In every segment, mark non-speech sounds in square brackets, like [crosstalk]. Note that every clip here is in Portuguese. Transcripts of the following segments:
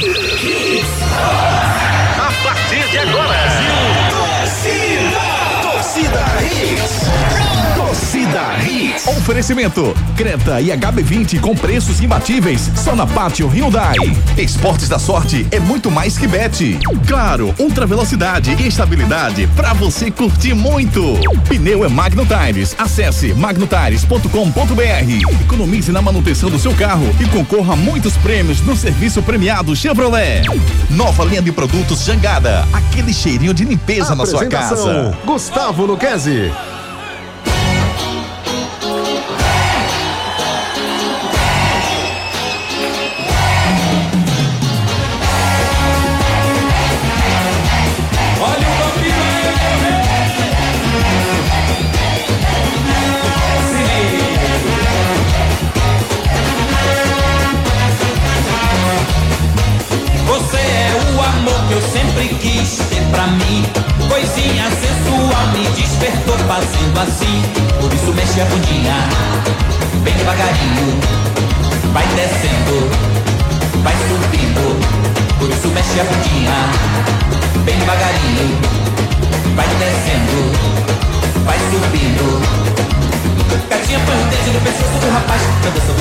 A Oferecimento: Creta e HB20 com preços imbatíveis só na Pátio Hyundai. Esportes da Sorte é muito mais que bet. Claro, ultra velocidade e estabilidade para você curtir muito. Pneu é Magno Tires. Acesse magnotires.com.br. Economize na manutenção do seu carro e concorra a muitos prêmios no serviço premiado Chevrolet. Nova linha de produtos Jangada. Aquele cheirinho de limpeza na sua casa. Gustavo Luquezzi.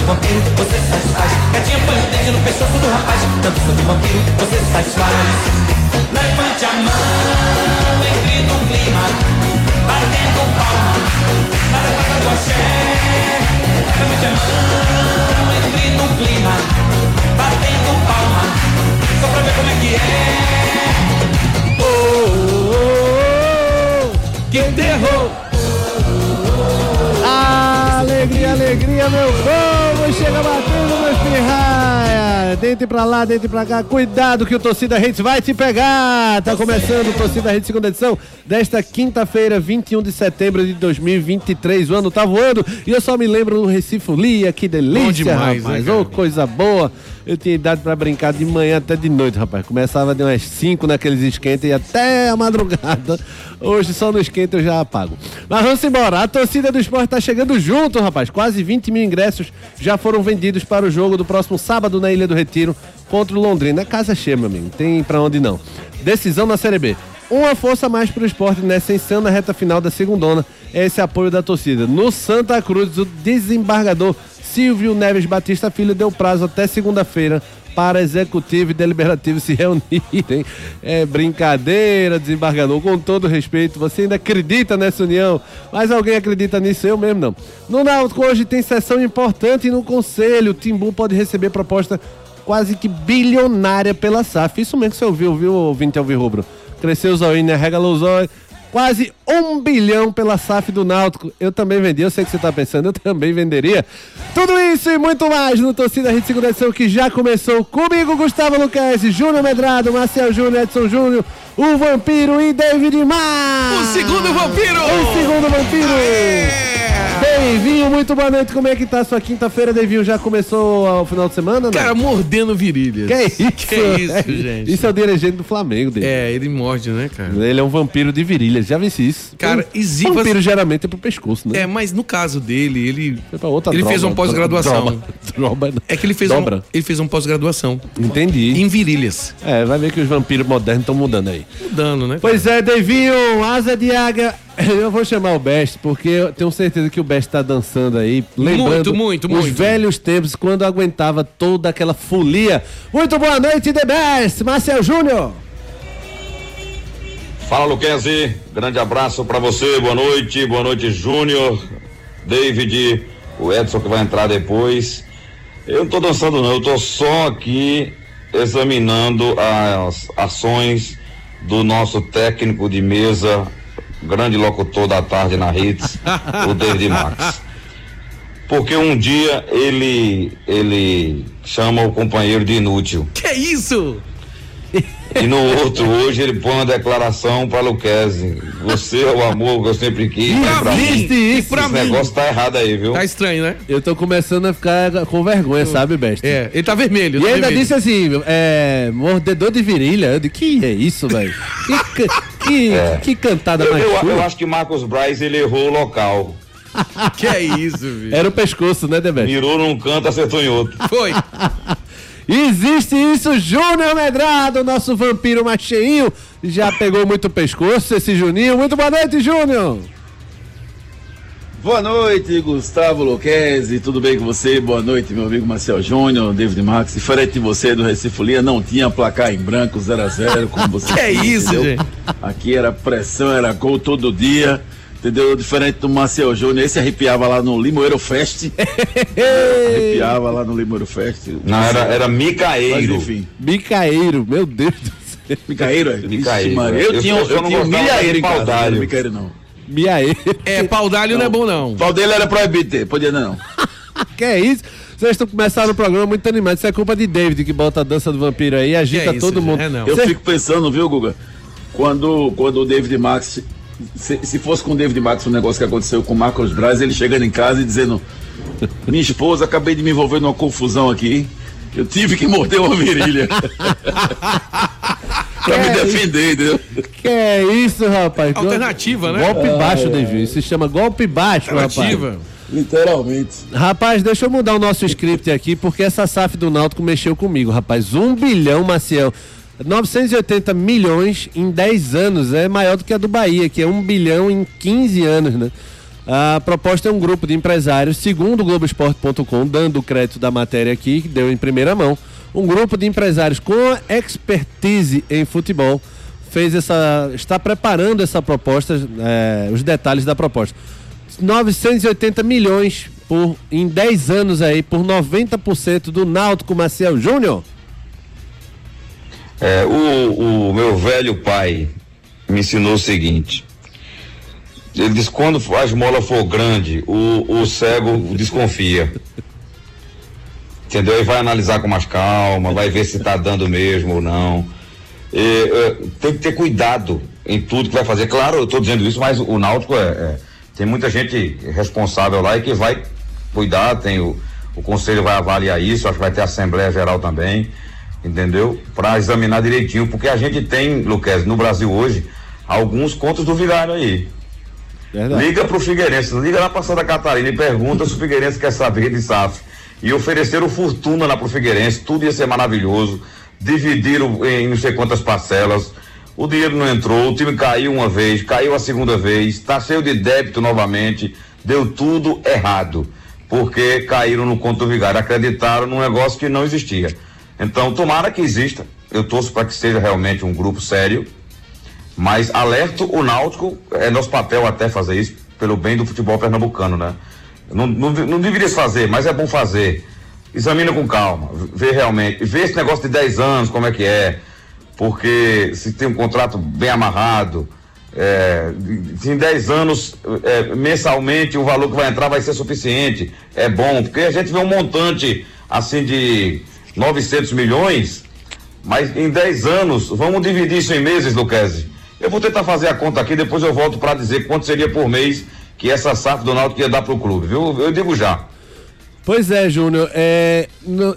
Vampiro, você satisfaz. Gatinha põe o dedo no pescoço do rapaz, dança do vampiro, você satisfaz. Levante a mão, entre no clima, batendo palma, nada passa do axé. Levante a mão, entre no clima, batendo palma, só pra ver como é que é. Oh, oh, oh, oh, que terror! Alegria, alegria, meu Dentro pra lá, dentro pra cá. Cuidado que o Torcida Redes vai te pegar! Tá começando o Torcida Redes segunda edição desta quinta-feira, 21 de setembro de 2023. O ano tá voando e eu só me lembro do Recife Folia. Que delícia, Bom demais, rapaz! né, Ô, cara? coisa boa! Eu tinha idade pra brincar de manhã até de noite, rapaz. Começava de umas 5 naqueles esquentas e até a madrugada. Hoje só no esquenta eu já apago. Mas vamos embora. A torcida do esporte tá chegando junto, rapaz. Quase 20 mil ingressos já foram vendidos para o jogo do próximo sábado na Ilha do Retiro contra o Londrina. É casa cheia, meu amigo. Tem pra onde não. Decisão na Série B. Uma força mais pro esporte nessa insana reta final da segundona. É esse apoio da torcida. No Santa Cruz, o desembargador Silvio Neves Batista Filho deu prazo até segunda-feira para executivo e deliberativo se reunirem. É brincadeira, desembargador, com todo respeito. Você ainda acredita nessa união? Mas alguém acredita nisso? Eu mesmo não. No Náutico hoje tem sessão importante no conselho. O Timbu pode receber proposta quase que bilionária pela SAF. Isso mesmo que você ouviu, viu, ouvinte Alvin Rubro? Cresceu o zóio, né? Regalou o zóio. Quase um bilhão pela SAF do Náutico. Eu também vendi, eu sei que você tá pensando, eu também venderia. Tudo isso e muito mais no Torcida Rede Segunda Edição que já começou comigo, Gustavo Luquezzi, Júnior Medrado, Marcel Júnior, Edson Júnior, o Vampiro e David Mar. O segundo vampiro! O segundo Vampiro! Davinho, muito boa noite. Como é que tá a sua quinta-feira, Davinho? Já começou o final de semana? Não? Cara, mordendo virilhas. que é isso? [laughs] Que é isso, gente? Isso é o dirigente do Flamengo, Davinho. É, ele morde, né, cara? Ele é um vampiro de virilhas, já venci isso. Cara, um, existe- Vampiro geralmente é pro pescoço, né? É, mas no caso dele, ele. Foi pra outra ele droga, fez uma pós-graduação. [laughs] É que ele fez, um, Dobra. ele fez uma pós-graduação Entendi. em virilhas. É, vai ver que os vampiros modernos estão mudando aí. Mudando, né? Pois é, Davinho, asa de águia. [laughs] Eu vou chamar o Best, porque eu tenho certeza que o Best tá dançando aí, lembrando muito, os muito. velhos tempos, quando aguentava toda aquela folia. Muito boa noite, The Best, Marcel Júnior. Fala Luquezzi, grande abraço pra você, boa noite, boa noite Júnior, David, o Edson que vai entrar depois. Eu não tô dançando não, eu tô só aqui examinando as ações do nosso técnico de mesa, grande locutor da tarde na Hits, o David Max. Porque um dia ele ele chama o companheiro de inútil. Que é isso? E no outro, hoje, ele põe uma declaração para Luquezzi. Você é o amor que eu sempre quis. E pra pra mim? E pra esse mim? negócio tá errado aí, viu? Tá estranho, né? Eu tô começando a ficar com vergonha, sabe, Best? É, ele tá vermelho. E tá ainda vermelho. disse assim, é, mordedor de virilha. Eu disse, que é isso, velho? [laughs] Que, ca- que, cantada Eu, mais eu- eu acho que Marcos Braz ele errou o local. [laughs] Que é isso, viu? Era o pescoço, né, Best? Mirou num canto, acertou em outro. Foi. [laughs] Existe isso, Júnior Medrado, nosso vampiro mais cheinho. Já pegou muito pescoço esse Juninho. Muito boa noite, Júnior. Boa noite, Gustavo Luquezzi, tudo bem com você? Boa noite, meu amigo Marcel Júnior, David Max. Diferente de você do Recife Folia, não tinha placar em branco 0 a 0 como você [laughs] Que é isso, entendeu? gente? Aqui era pressão, era gol todo dia, entendeu? Diferente do Marcel Júnior, esse arrepiava lá no Limoeiro Fest. [laughs] arrepiava lá no Limoeiro Fest. Não, era, era Mas Micaeiro. enfim, Bicaeiro, meu Deus do céu. Micaeiro, é? Micaeiro, Ixi, Maria, é. Eu, Eu tinha, só eu não tinha um milhaeiro em casa, não era. Micaeiro não. Biaeiro. É, pau d'alho não é bom, não. Pau dele era proibido ter, podia não. [laughs] Que é isso? Vocês estão começando o programa muito animados. Isso é culpa de David que bota a dança do vampiro aí, agita Que é isso, todo mundo. É, não. Eu Cê- fico pensando, viu, Guga? Quando, quando o David Max. Se, se fosse com o David Max o negócio que aconteceu com o Marcos Braz, ele chegando em casa e dizendo: [laughs] Minha esposa, acabei de me envolver numa confusão aqui. Eu tive que morder uma virilha. [laughs] pra me É, defender, entendeu? Que é isso, rapaz? Alternativa, né? Golpe baixo, David. Isso se chama golpe baixo, rapaz. Alternativa. Literalmente. Rapaz, deixa eu mudar o nosso script aqui, porque essa SAF do Náutico mexeu comigo, rapaz. Um bilhão, Maciel. 980 milhões em 10 anos. É maior do que a do Bahia, que é 1 bilhão em 15 anos, né? A proposta é um grupo de empresários, segundo o Globoesporte.com, dando o crédito da matéria aqui, que deu em primeira mão. Um grupo de empresários com expertise em futebol fez essa. está preparando essa proposta, é, os detalhes da proposta. 980 milhões por, em 10 anos aí, por 90% do Náutico Maciel Júnior. É, o, o meu velho pai me ensinou o seguinte. Ele diz quando a esmola for grande, o, o cego desconfia. Entendeu? E vai analisar com mais calma, vai ver se está dando mesmo ou não. E, é, tem que ter cuidado em tudo que vai fazer. Claro, eu estou dizendo isso, mas o Náutico é, é- tem muita gente responsável lá e que vai cuidar, tem o, o conselho vai avaliar isso, acho que vai ter Assembleia Geral também, entendeu? Para examinar direitinho, porque a gente tem, Luquez, no Brasil hoje, alguns contos do vigário aí. Verdade. Liga pro Figueirense, liga lá pra Santa Catarina e pergunta se o Figueirense quer saber de SAF. E ofereceram fortuna lá pro Figueirense, tudo ia ser maravilhoso. Dividiram em não sei quantas parcelas. O dinheiro não entrou, o time caiu uma vez, caiu a segunda vez, tá cheio de débito novamente, deu tudo errado. Porque caíram no conto vigário, acreditaram num negócio que não existia. Então, tomara que exista. Eu torço para que seja realmente um grupo sério, mas alerto o Náutico, é nosso papel até fazer isso, pelo bem do futebol pernambucano, né? Não, não, não deveria se fazer, mas é bom fazer. Examina com calma, vê realmente, vê esse negócio de 10 anos, como é que é, porque se tem um contrato bem amarrado, é, em 10 anos, é, mensalmente, o valor que vai entrar vai ser suficiente, é bom, porque a gente vê um montante assim de 900 milhões, mas em 10 anos, vamos dividir isso em meses, Luquezzi. Eu vou tentar fazer a conta aqui, depois eu volto para dizer quanto seria por mês que essa SAF do Náutico ia dar pro clube, viu? Eu digo já. Pois é, Júnior, é,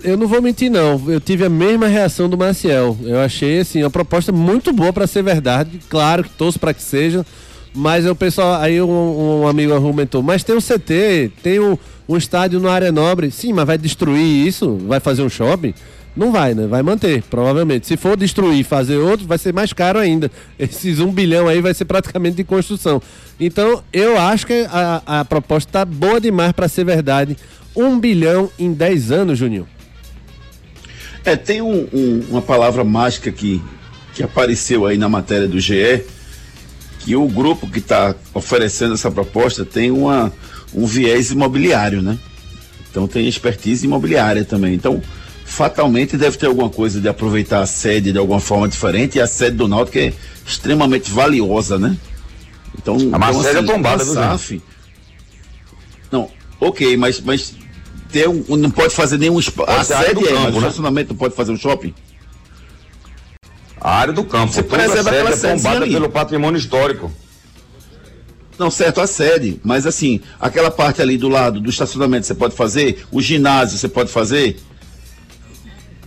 eu não vou mentir não, eu tive a mesma reação do Maciel. Eu achei assim, uma proposta muito boa para ser verdade, claro que torço para que seja, mas o pessoal, aí um, um amigo argumentou, mas tem um CT, tem um, um estádio na área nobre, sim, mas vai destruir isso? Vai fazer um shopping? Não vai, né? Vai manter, provavelmente. Se for destruir fazer outro, vai ser mais caro ainda. [laughs] Esses um bilhão aí vai ser praticamente de construção. Então, eu acho que a, a proposta tá boa demais para ser verdade. Um bilhão em 10 anos, Juninho. É, tem um- um- uma palavra mágica que, que apareceu aí na matéria do GE, que o grupo que está oferecendo essa proposta tem uma, um viés imobiliário, né? Então tem expertise imobiliária também. Então, fatalmente deve ter alguma coisa de aproveitar a sede de alguma forma diferente, e a sede do Náutico é extremamente valiosa, né? Então, mas então, a sede é tombada, a viu, SAF, Não, ok, mas, mas ter um, não pode fazer nenhum espaço. A Pode a sede do é, mas campo, o né? estacionamento não pode fazer um shopping? A área do campo, Você a preserva sede aquela é sedezinha tombada ali. pelo patrimônio histórico. Não, certo, a sede. Mas assim, aquela parte ali do lado do estacionamento você pode fazer, o ginásio você pode fazer.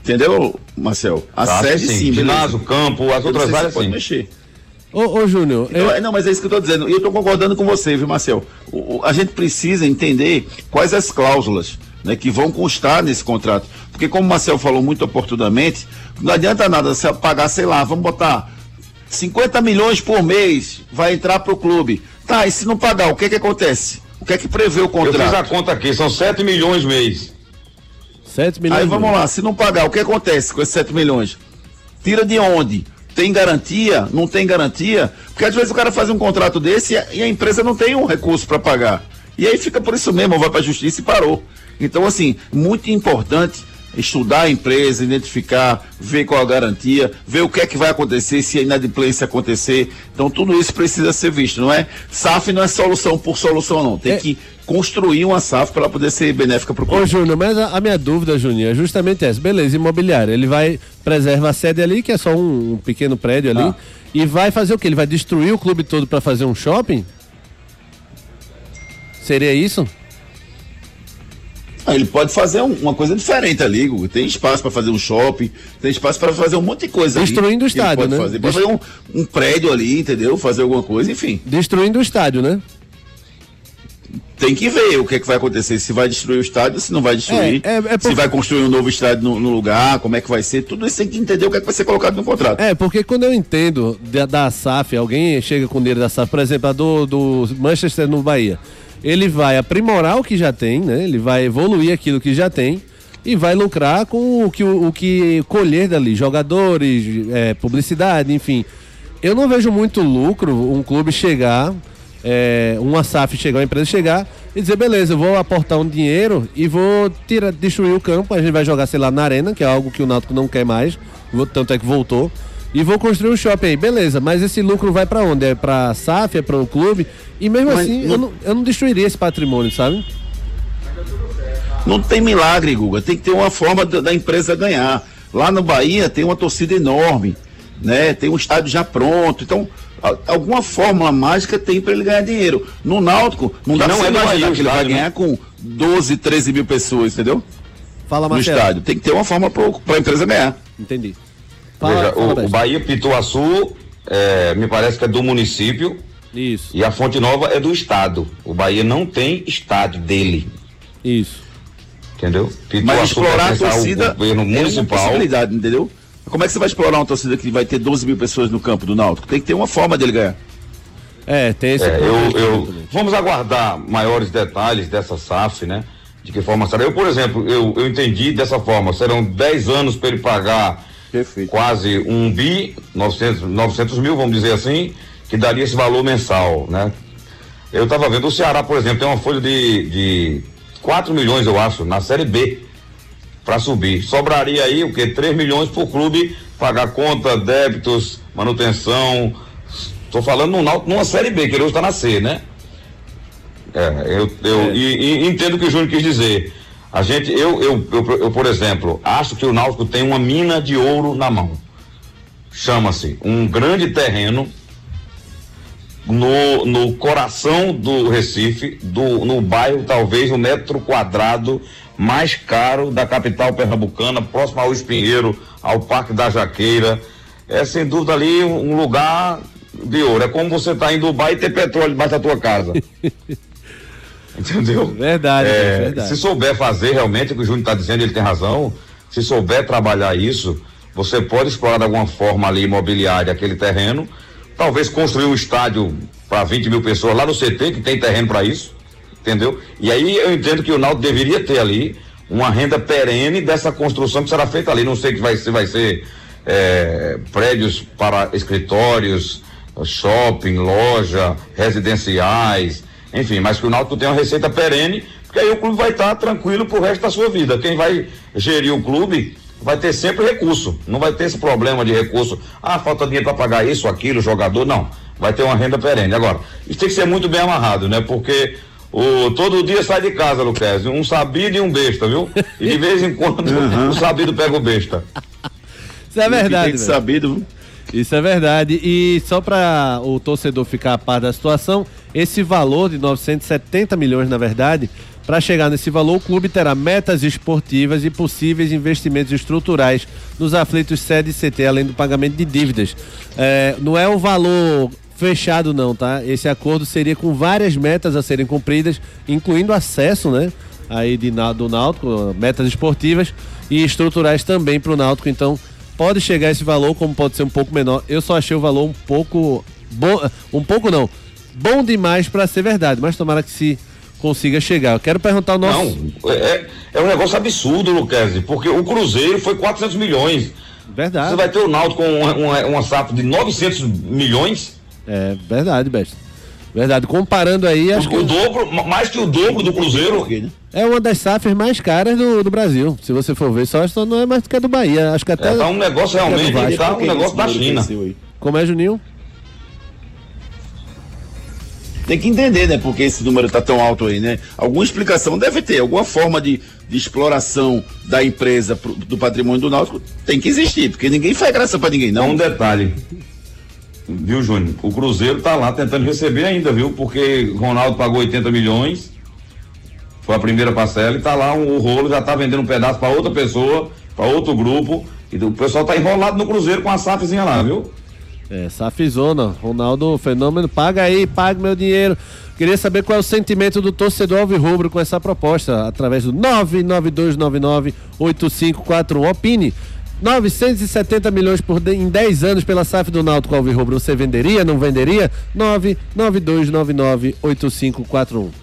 Entendeu, Marcel? A Tá, sede sim, beleza. Ginásio, campo, as Eu outras se áreas pode sim. mexer. Ô, ô Júnior, Então, eu- é, não, mas é isso que eu estou dizendo. E eu estou concordando com você, viu, Marcel? O- o- a gente precisa entender quais as cláusulas. né, que vão constar nesse contrato. Porque como o Marcel falou muito oportunamente, não adianta nada você pagar, sei lá, vamos botar 50 milhões por mês, vai entrar para o clube. Tá, e se não pagar, o que que acontece? O que é que prevê o Eu fiz a contrato? conta aqui, são 7 milhões mês. 7 milhões. Aí vamos lá, se não pagar, o que acontece com esses 7 milhões? Tira de onde? Tem garantia? Não tem garantia? Porque às vezes o cara faz um contrato desse e a, empresa não tem um recurso para pagar. E aí fica por isso mesmo, vai para a justiça e parou. Então, assim, muito importante estudar a empresa, identificar, ver qual a garantia, ver o que é que vai acontecer se a inadimplência acontecer. Então, tudo isso precisa ser visto, não é? SAF não é solução por solução, não. Tem É. que construir uma SAF para poder ser benéfica para o Ô. Júnior, mas a, a minha dúvida, Juninho, é justamente essa. Beleza, imobiliário. Ele vai preservar a sede ali, que é só um, um pequeno prédio ali, Ah. e vai fazer o quê? Ele vai destruir o clube todo para fazer um shopping? Seria isso? Ah, ele pode fazer um- uma coisa diferente ali. Tem espaço para fazer um shopping, tem espaço para fazer um monte de coisa ali Destruindo o que ele estádio, pode né? Fazer. Pode Dest- fazer um, um prédio ali, entendeu? Fazer alguma coisa, enfim. Destruindo o estádio, né? Tem que ver o que, é que vai acontecer, se vai destruir o estádio, se não vai destruir, É, é- é se porque- vai construir um novo estádio no, no lugar, como é que vai ser, tudo isso tem que entender o que é que vai ser colocado no contrato. É, porque quando eu entendo da, da SAF, alguém chega com dinheiro da SAF, por exemplo, a do, do Manchester no Bahia, ele vai aprimorar o que já tem, né? Ele vai evoluir aquilo que já tem e vai lucrar com o que, o, que colher dali, jogadores, é, publicidade, enfim. Eu não vejo muito lucro um clube chegar, é, uma SAF chegar, uma empresa chegar e dizer, beleza, eu vou aportar um dinheiro e vou tirar, destruir o campo, a gente vai jogar, sei lá, na arena, que é algo que o Náutico não quer mais, tanto é que voltou. E vou construir um shopping aí, beleza, mas esse lucro vai pra onde? É pra SAF, é para o clube? E mesmo Mas assim, não- eu, não, eu não destruiria esse patrimônio, sabe? Não tem milagre, Guga. Tem que ter uma forma da, da empresa ganhar. Lá no Bahia tem uma torcida enorme, né? Tem um estádio já pronto. Então, a- alguma fórmula mágica tem para ele ganhar dinheiro. No Náutico, não dá não pra é você no imaginar que ele vai né? ganhar com 12, 13 mil pessoas, entendeu? Fala, No Marcelo. estádio. Tem que ter uma forma para a empresa ganhar. Entendi. Fala, Veja, fala, o, o. Bahia Pituaçu, é, me parece que é do município Isso, e a Fonte Nova é do estado. O Bahia não tem estádio dele, isso. entendeu? Mas Pituaçu explorar a torcida governo é uma municipal. possibilidade, entendeu? Como é que você vai explorar uma torcida que vai ter 12 mil pessoas no campo do Náutico? Tem que ter uma forma dele ganhar. É, tem esse É, eu, eu- vamos aguardar maiores detalhes dessa SAF, né? De que forma será. Eu, por exemplo, eu, eu entendi dessa forma, serão 10 anos para ele pagar Perfeito. quase um bi, 900, 900 mil, vamos dizer assim, que daria esse valor mensal, né? Eu estava vendo, o Ceará, por exemplo, tem uma folha de, de 4 milhões, eu acho, na Série B, para subir. Sobraria aí o quê? 3 milhões por clube pagar conta, débitos, manutenção. Estou falando num, numa Série B, que ele hoje está na C, né? É, eu, eu E, e entendo o que o Júnior quis dizer. A gente, eu, eu, eu, eu, por exemplo, acho que o Náutico tem uma mina de ouro na mão. Chama-se um grande terreno no, no coração do Recife, do, no bairro, talvez, o metro quadrado mais caro da capital pernambucana, próximo ao Espinheiro, ao Parque da Jaqueira. É sem dúvida ali um um lugar de ouro. É como você está em Dubai e ter petróleo debaixo da tua casa. [laughs] Entendeu? [laughs] Verdade, É, verdade. Se souber fazer realmente o que o Júnior está dizendo, ele tem razão. Se souber trabalhar isso, você pode explorar de alguma forma ali imobiliária aquele terreno, talvez construir um estádio para 20 mil pessoas lá no CT, que tem terreno para isso, entendeu? E aí eu entendo que o Naldo deveria ter ali uma renda perene dessa construção que será feita ali. Não sei que vai ser, vai ser é, prédios para escritórios, shopping, loja, residenciais, enfim, mas que o Náutico tenha uma receita perene, porque aí o clube vai estar tranquilo pro resto da sua vida. Quem vai gerir o clube vai ter sempre recurso, não vai ter esse problema de recurso. Ah, falta dinheiro para pagar isso, aquilo, jogador, não. Vai ter uma renda perene. Agora, isso tem que ser muito bem amarrado, né? Porque o, todo dia sai de casa, Luquezzi, um sabido e um besta, viu? E de vez em quando [laughs] o sabido pega o besta. Isso é verdade, Tem que sabido. Isso é verdade. E só para o torcedor ficar a par da situação, esse valor de 970 milhões, na verdade, para chegar nesse valor, o clube terá metas esportivas e possíveis investimentos estruturais nos aflitos sede e CT, além do pagamento de dívidas. É, não é um valor fechado não, tá? Esse acordo seria com várias metas a serem cumpridas, incluindo acesso, né? aí de, do Náutico, metas esportivas e estruturais também para o Náutico. Então, pode chegar esse valor, como pode ser um pouco menor. Eu só achei o valor um pouco bom, um pouco não, bom demais para ser verdade, mas tomara que se consiga chegar. Eu quero perguntar ao nosso Não, é, é um negócio absurdo, Luquezzi, porque o Cruzeiro foi 400 milhões. verdade. Você vai ter o Náutico com uma SAF de 900 milhões, É verdade, Besta. Verdade. Comparando aí, acho o, que o dobro, ma- mais que o dobro do Cruzeiro. é uma das SAFs mais caras do, do Brasil. Se você for ver, só não é mais do que a do Bahia. Acho que até. É, tá um negócio realmente, tá um negócio da China. Como é, Juninho? Tem que entender, né? Porque esse número tá tão alto aí, né? Alguma explicação deve ter, alguma forma de, de exploração da empresa pro- do patrimônio do Náutico tem que existir, porque ninguém faz graça pra ninguém, Não, não. um detalhe. Viu, Júnior? O Cruzeiro tá lá tentando receber ainda, viu? Porque Ronaldo pagou 80 milhões. Foi a primeira parcela e tá lá o rolo, já tá vendendo um pedaço para outra pessoa, para outro grupo. E o pessoal tá enrolado no Cruzeiro com a SAFzinha lá, viu? É, Safizona, Ronaldo Fenômeno, paga aí, paga meu dinheiro. Queria saber qual é o sentimento do torcedor alvirrubro com essa proposta, através do 992998541. Opine. 970 milhões por de- em 10 anos pela SAF do Náutico Alvirrubro. Você venderia, não venderia? 992998541.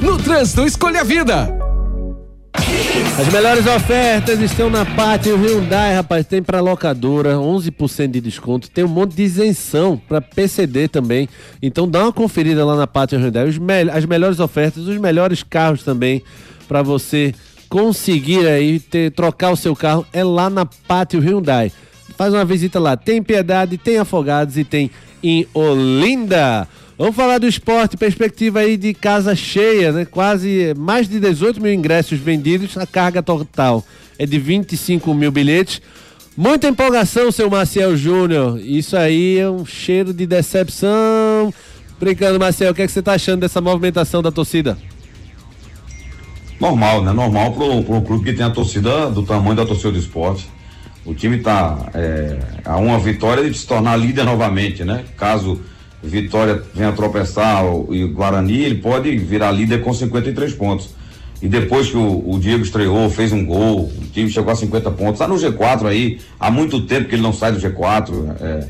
No trânsito, escolha a vida. As melhores ofertas estão na Pátio Hyundai, rapaz. Tem para locadora, 11% de desconto. Tem um monte de isenção para PCD também. Então dá uma conferida lá na Pátio Hyundai. Mel- as melhores ofertas, os melhores carros também para você conseguir aí ter, trocar o seu carro é lá na Pátio Hyundai. Faz uma visita lá. Tem Piedade, tem Afogados e tem em Olinda. Vamos falar do esporte, perspectiva aí de casa cheia, né? Quase mais de 18 mil ingressos vendidos, a carga total é de 25 mil bilhetes. Muita empolgação, seu Marcel Júnior. Isso aí é um cheiro de decepção. Brincando, Marcel, o que, é que você tá achando dessa movimentação da torcida? Normal, né? Normal para um clube que tem a torcida do tamanho da torcida do esporte. O time está a uma vitória de se tornar líder novamente, né? Caso Vitória venha tropeçar e o Guarani, ele pode virar líder com 53 pontos. E depois que o, o Diego estreou, fez um gol, o time chegou a 50 pontos. Está no G4 aí, há muito tempo que ele não sai do G4. é,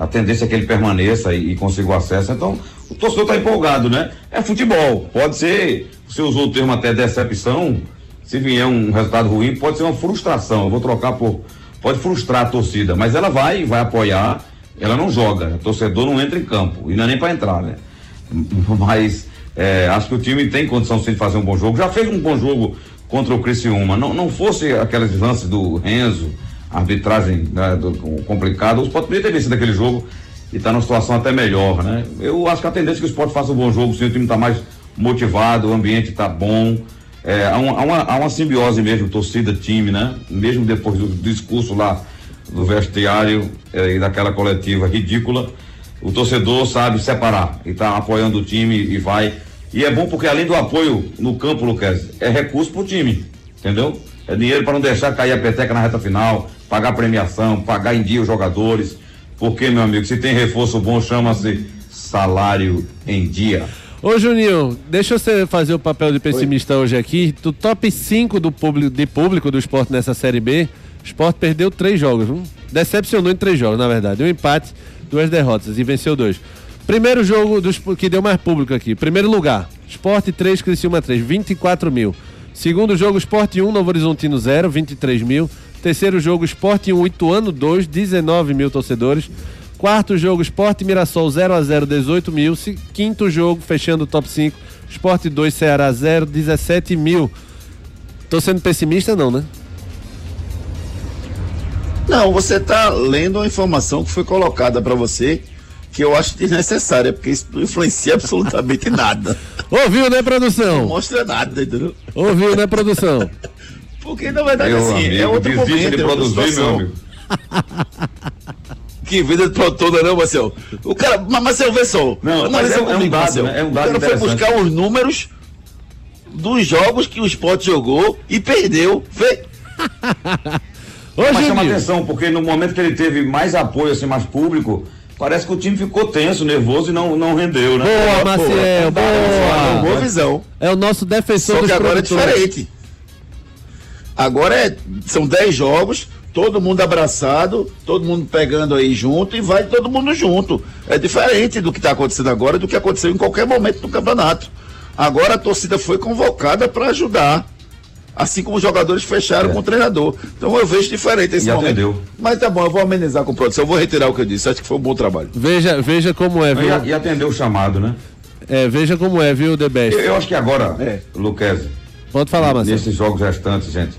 a tendência é que ele permaneça e, e consiga o acesso. Então, o torcedor está empolgado, né? É futebol. Pode ser, você usou o termo até decepção. Se vier um resultado ruim, pode ser uma frustração. Eu vou trocar por. Pode frustrar a torcida, mas ela vai, vai apoiar. Ela não joga. O torcedor não entra em campo. E não é nem para entrar, né? [laughs] Mas é, acho que o time tem condição sim de fazer um bom jogo. Já fez um bom jogo contra o Criciúma. Não, não fosse aqueles lances do Renzo, arbitragem né, complicada, o Sport poderia ter vencido aquele jogo e está numa situação até melhor, né? Eu acho que a tendência é que o Sport faça um bom jogo, sim, o time está mais motivado, o ambiente está bom. É, há, uma, há uma- há uma simbiose mesmo, torcida-time, né? Mesmo depois do discurso lá do vestiário eh, e daquela coletiva ridícula, o torcedor sabe separar e está apoiando o time e vai. E é bom porque além do apoio no campo, Lucas, é recurso pro time, entendeu? É dinheiro para não deixar cair a peteca na reta final, pagar premiação, pagar em dia os jogadores. Porque, meu amigo, se tem reforço bom, chama-se salário em dia. Ô Juninho, deixa você fazer o papel de pessimista hoje aqui. Do top 5 do público, de público do esporte nessa Série B, o esporte perdeu três jogos. Decepcionou em três jogos, na verdade. Um empate, duas derrotas e venceu dois. Primeiro jogo dos, que deu mais público aqui. Primeiro lugar, Esporte 3, Criciúma 3, 24 mil. Segundo jogo, Esporte 1, Novo Horizontino 0, 23 mil. Terceiro jogo, Esporte 1, Ituano 2, 19 mil torcedores. Quarto jogo, Esporte Mirassol 0 a 0 18 mil. Quinto jogo, fechando o top 5, Esporte 2, Ceará 0, 17 mil. Tô sendo pessimista, não, né? Não, você está lendo uma informação que foi colocada para você que eu acho desnecessária, porque isso não influencia absolutamente nada. [laughs] Ouviu, né, Não produção? mostra nada, entendeu? Ouviu, né, produção? [laughs] Porque na verdade, Meu assim, é amigo, outro desiste momento, de é outra produzir, meu amigo. [laughs] Que vida de produtora não, Marcel. O cara, mas Marcel, vê só. Não, mas é um- é um dado, Marcel. né? É um dado O cara foi buscar os números dos jogos que o Sport jogou e perdeu. Vê. Mas chama atenção, porque no momento que ele teve mais apoio, assim, mais público, parece que o time ficou tenso, nervoso e não, não rendeu, né? Boa, Maciel, Boa boa. visão. É o nosso defensor Só que agora é produtores. diferente. Agora é, são 10 jogos, todo mundo abraçado, todo mundo pegando aí junto e vai todo mundo junto. É diferente do que está acontecendo agora do que aconteceu em qualquer momento do campeonato. Agora a torcida foi convocada para ajudar. Assim como os jogadores fecharam com o treinador. Então eu vejo diferente esse E momento. atendeu. Mas tá bom, eu vou amenizar com a produção. Eu vou retirar o que eu disse. Acho que foi um bom trabalho. Veja, veja como é, viu? E, e atendeu o chamado, né? É, veja como é, viu, The Best? Eu, eu acho que agora, É. Luquezzi, Pode falar, Marcelo. nesses jogos restantes, gente,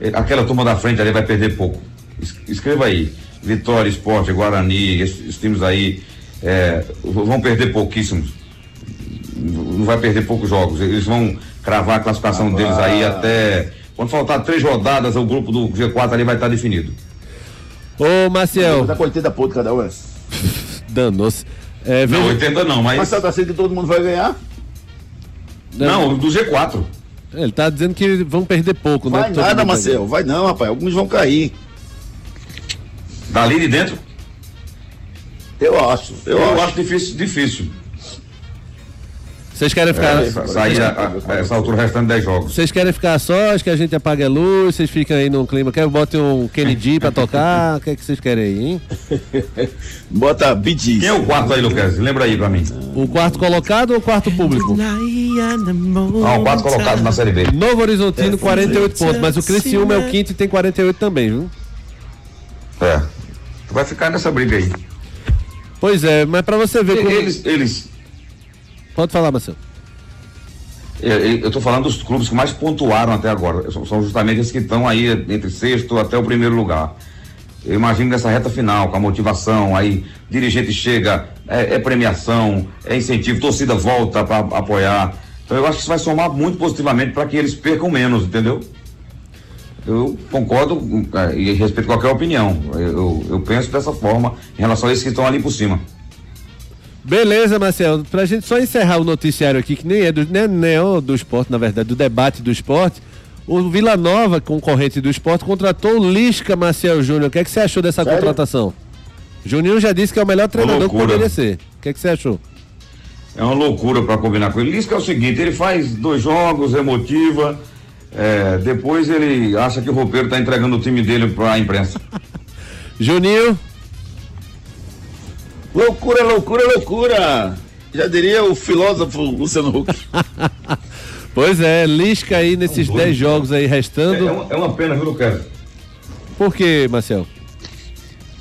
eh, aquela turma da frente ali vai perder pouco. Es- Escreva aí. Vitória, Esporte, Guarani, esses, esses times aí v- vão perder pouquíssimos. Não vai perder poucos jogos. Eles vão cravar a classificação deles aí até. Quando faltar três rodadas, o grupo do G4 ali vai estar definido. Ô, Maciel, Tá com 80 pontos cada um. é? [laughs] danou-se. É, Não, veja, 80 não, mas. Mas tá assim que todo mundo vai ganhar? Não, do G4. ele tá dizendo que vão perder pouco, né? Vai que todo nada, vai Marcel. Vai não, rapaz. Alguns vão cair. Dali de dentro, Eu acho. Eu, eu, acho. acho difícil. difícil. Vocês querem ficar. É, sair a, a, essa altura restando 10 jogos. Vocês querem ficar sós, que a gente apague a luz, vocês ficam aí num clima. Quer que bote um Kennedy pra tocar? O que é que vocês querem aí, hein? [laughs] Bota BG. Quem é o quarto aí, Lucas? Lembra aí pra mim. O quarto colocado ou o quarto público? Ah, o quarto colocado na Série B. Novo Horizontino, 48 pontos, mas o Criciúma é o quinto e tem 48 também, viu? É. Vai ficar nessa briga aí. Pois é, mas pra você ver como... Eles, eles. Pode falar, Marcelo. Eu tô falando dos clubes que mais pontuaram até agora. São, são justamente esses que estão aí entre sexto até o primeiro lugar. Eu imagino nessa reta final, com a motivação, aí dirigente chega, é, é premiação, é incentivo, torcida volta para apoiar. Então eu acho que isso vai somar muito positivamente para que eles percam menos, entendeu? Eu concordo é, e respeito qualquer opinião. Eu, eu penso dessa forma em relação a esses que estão ali por cima. Beleza, Marcelo. Pra gente só encerrar o noticiário aqui, que nem é do, nem, nem é o do esporte, na verdade, do debate do esporte. O Vila Nova, concorrente do esporte, contratou o Lisca Marcel Júnior. O que é que você achou dessa Sério? contratação? Juninho já disse que é o melhor treinador que poderia ser. O que é que você achou? É uma loucura para combinar com ele. Que é o seguinte, ele faz dois jogos, emotiva, é, depois ele acha que o roupeiro está entregando o time dele para a imprensa. [laughs] Juninho, Loucura, loucura, loucura. Já diria o filósofo Luciano Huck. [laughs] pois é, Lisca aí nesses doido, 10 jogos aí É, restando. é uma, é uma pena, viu, Lucas? Por quê, Marcel?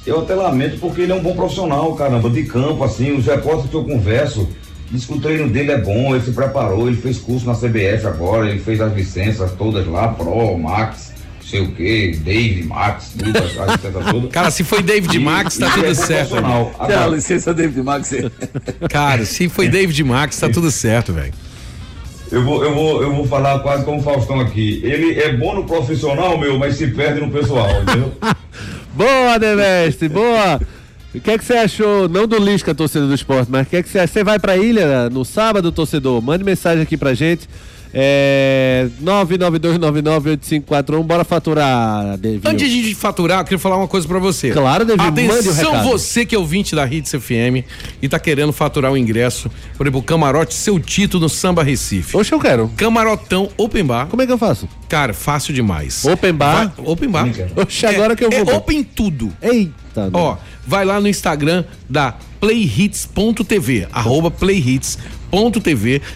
Eu até lamento porque ele é um bom profissional, caramba, de campo, assim, os repórteres que eu converso, diz que o treino dele é bom, ele se preparou, ele fez curso na CBF agora, ele fez as licenças todas lá, Pro, Max, sei o que, Dave, Max, todas. [laughs] Cara, se foi David Max, tá tudo é certo. Dá licença, David Max. [laughs] Cara, se foi David Max, tá tudo certo, velho. Eu vou, eu, vou, eu vou falar quase como o Faustão aqui. Ele é bom no profissional, meu, mas se perde no pessoal, entendeu? [laughs] Boa, Devestre, boa! O que é que você achou, não do Lisca, torcedor do esporte, mas o que é que você Você vai pra ilha no sábado, torcedor? Mande mensagem aqui pra gente. É. 992998541, bora faturar, David. Antes de a gente faturar, eu queria falar uma coisa pra você. Claro, David, mande o Atenção você que é ouvinte da Hits FM e tá querendo faturar o ingresso, por exemplo, camarote, seu título no Samba Recife. Oxe, eu quero. Camarotão Open Bar. Como é que eu faço? Cara, fácil demais. Open bar? Vai- open Bar. Oxe, agora que eu vou. É open tudo. Eita, Ó, vai lá no Instagram da playhits.tv, arroba playhits.tv,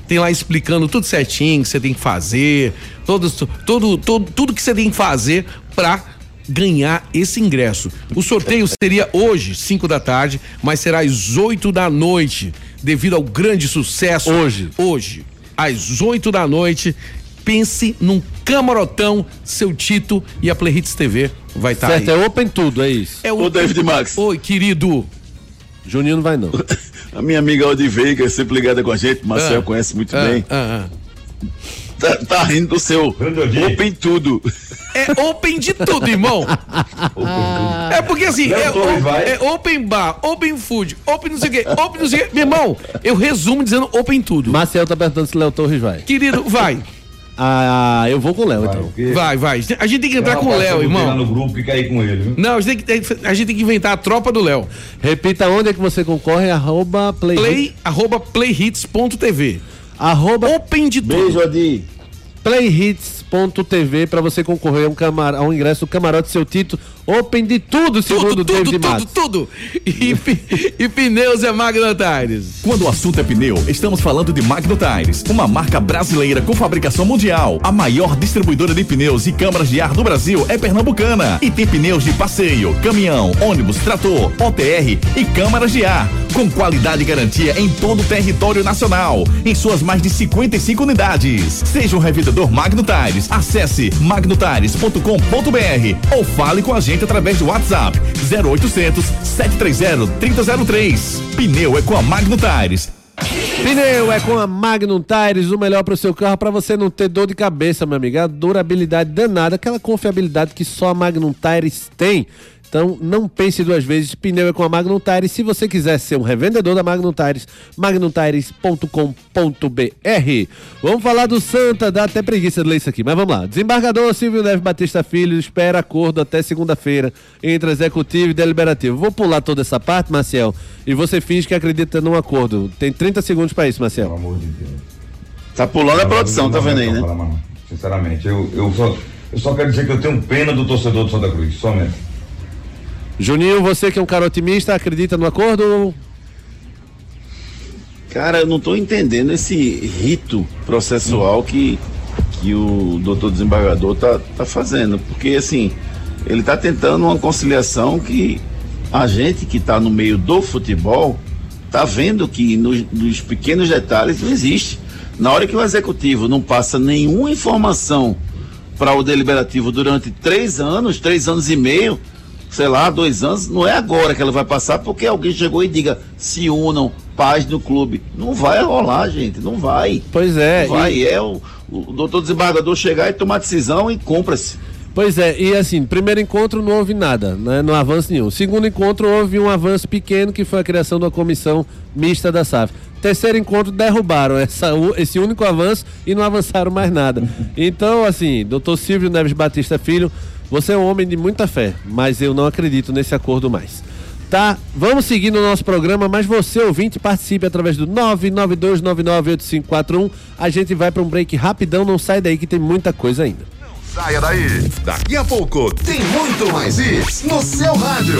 tem lá explicando tudo certinho que você tem que fazer, todos, todo, todo, tudo que você tem que fazer pra ganhar esse ingresso. O sorteio seria hoje, 5 da tarde, mas será às 8 da noite, devido ao grande sucesso. Hoje. Hoje, às 8 da noite. Pense num camarotão, seu Tito e a Playhits TV vai estar certo, aí. é open tudo, é isso. É Ô, David Max. Oi, querido. Juninho não vai não. [laughs] A minha amiga Odiveia, que é sempre ligada com a gente, Marcel Ah. conhece muito Ah, bem, ah, ah. tá, tá rindo do seu Open Tudo. É open de tudo, irmão. [laughs] É porque assim, é, é open bar, open food, open não sei o quê, open não sei o quê. Meu irmão, eu resumo dizendo open tudo. Marcel tá perguntando se Léo Torres vai. Querido, vai. Ah, eu vou com o Léo, então. Vai, vai. A gente tem que entrar com o Léo, irmão. no grupo que quer ir com ele, viu? Não, a gente, tem que, a gente tem que inventar a tropa do Léo. Repita onde é que você concorre, arroba play. Play, arroba playhits.tv. Arroba Open de tudo. Beijo, playhits.tv pra você concorrer a um, camar... a um ingresso do camarote seu Tito. Open de tudo, segundo Tudo, tudo, David tudo, Matos. tudo. E, e pneus é Magna Tires. Quando o assunto é pneu, estamos falando de Magno Tires, uma marca brasileira com fabricação mundial. A maior distribuidora de pneus e câmaras de ar do Brasil é pernambucana e tem pneus de passeio, caminhão, ônibus, trator, OTR e câmaras de ar, com qualidade e garantia em todo o território nacional, em suas mais de 55 unidades. Seja um revendedor Magno Tires, acesse magnotires.com.br ou fale com a gente através do WhatsApp 0800 730 3003. Pneu é com a Magno Tires. Pneu é com a Magnum Tires, o melhor pro seu carro para você não ter dor de cabeça, meu amigo. A durabilidade danada, aquela confiabilidade que só a Magnum Tires tem. Então, não pense duas vezes, pneu é com a Magnum Tires. Se você quiser ser um revendedor da Magnum Tires, magnumtires.com.br. Vamos falar do Santa, dá até preguiça de ler isso aqui, mas vamos lá. Desembargador Silvio Neves Batista Filho espera acordo até segunda-feira entre executivo e deliberativo. Vou pular toda essa parte, Marcel, e você finge que acredita num acordo. Tem 30 segundos para isso, Marcel. Pelo amor de Deus. Tá pulando a produção, tá vendo aí, né? Sinceramente, eu, eu, só, eu só quero dizer que eu tenho pena do torcedor do Santa Cruz, somente. Juninho, você que é um cara otimista, acredita no acordo? Cara, eu não tô entendendo esse rito processual que, que o doutor desembargador tá, tá fazendo. Porque, assim, ele tá tentando uma conciliação que a gente que tá no meio do futebol tá vendo que nos, nos pequenos detalhes não existe. Na hora que o executivo não passa nenhuma informação para o deliberativo durante três anos, três anos e meio, sei lá, dois anos, não é agora que ela vai passar porque alguém chegou e diga se unam, paz no clube. Não vai rolar, gente, não vai. Pois é. Não vai, e- é o, o doutor desembargador chegar e tomar decisão e compra-se. Pois é, e assim, primeiro encontro não houve nada, né? Não avanço nenhum. Segundo encontro houve um avanço pequeno que foi a criação uma comissão mista da SAF. Terceiro encontro derrubaram essa, esse único avanço e não avançaram mais nada. [laughs] Então, assim, doutor Silvio Neves Batista Filho, você é um homem de muita fé, mas eu não acredito nesse acordo mais. Tá? Vamos seguir no nosso programa, mas você, ouvinte, participe através do 992998541. A gente vai para um break rapidão, não sai daí que tem muita coisa ainda. Saia daí. Daqui a pouco tem muito mais isso no seu rádio.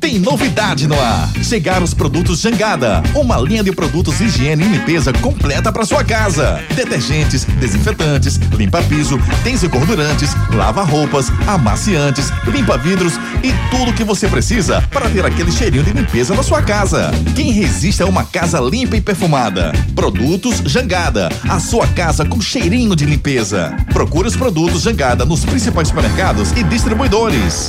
Tem novidade no ar. Chegaram os produtos Jangada, uma linha de produtos de higiene e limpeza completa para sua casa. Detergentes, desinfetantes, limpa-piso, desengordurantes, lava-roupas, amaciantes, limpa-vidros e tudo que você precisa para ter aquele cheirinho de limpeza na sua casa. Quem resiste a uma casa limpa e perfumada? Produtos Jangada, a sua casa com cheirinho de limpeza. Procure os produtos Jangada nos principais supermercados e distribuidores.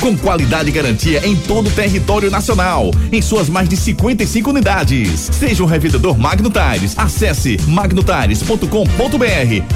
com qualidade e garantia em todo o território nacional, em suas mais de 55 unidades. Seja um revendedor Magno Tires, acesse magnotires.com.br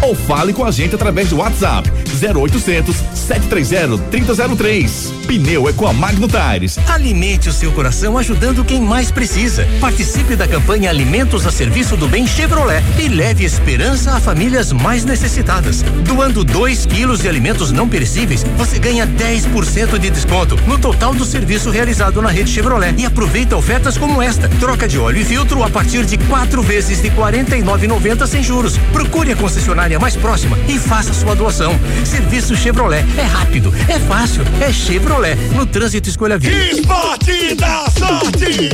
ou fale com a gente através do WhatsApp 0800 730 3003. Pneu é com a Magno Tires. Alimente o seu coração ajudando quem mais precisa. Participe da campanha Alimentos a Serviço do Bem Chevrolet e leve esperança a famílias mais necessitadas. Doando 2 quilos de alimentos não perecíveis, você ganha 10% de desconto no total do serviço realizado na rede Chevrolet. E aproveita ofertas como esta: troca de óleo e filtro a partir de quatro vezes de R$ 49,90 sem juros. Procure a concessionária mais próxima e faça sua doação. Serviço Chevrolet é rápido, é fácil, é Chevrolet. No trânsito escolha vida. Esporte da sorte.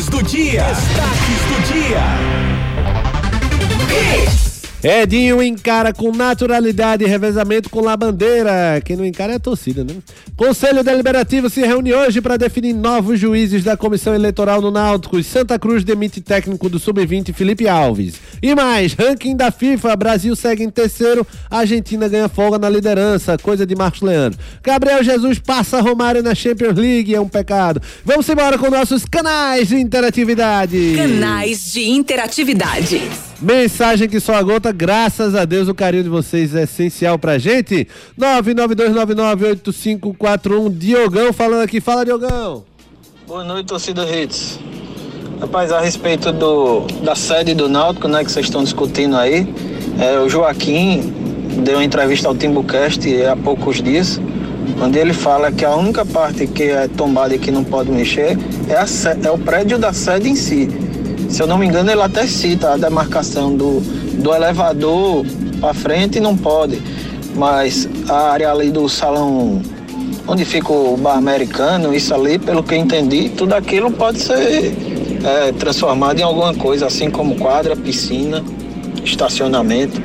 Destaques do dia. Destaques do dia. Edinho encara com naturalidade revezamento com La Bandeira. Quem não encara é a torcida, né? Conselho Deliberativo se reúne hoje para definir novos juízes da Comissão Eleitoral no Náutico. Santa Cruz demite técnico do Sub-20 Felipe Alves. E mais, ranking da FIFA, Brasil segue em terceiro, Argentina ganha folga na liderança, coisa de Marcos Leandro. Gabriel Jesus passa Romário na Champions League, é um pecado. Vamos embora com nossos canais de interatividade. Canais de interatividade. Mensagem que só a gota, graças a Deus, o carinho de vocês é essencial pra gente. 992998541, Diogão falando aqui. Fala, Diogão. Boa noite, torcida Hits. Rapaz, a respeito do, da sede do Náutico, né, que vocês estão discutindo aí, é, o Joaquim deu uma entrevista ao Timbucast há poucos dias, onde ele fala que a única parte que é tombada e que não pode mexer é, a é o prédio da sede em si. Se eu não me engano, ele até cita a demarcação do, do elevador para frente não pode, mas a área ali do salão onde fica o bar americano, isso ali, pelo que eu entendi, tudo aquilo pode ser é, transformado em alguma coisa, assim como quadra, piscina, estacionamento.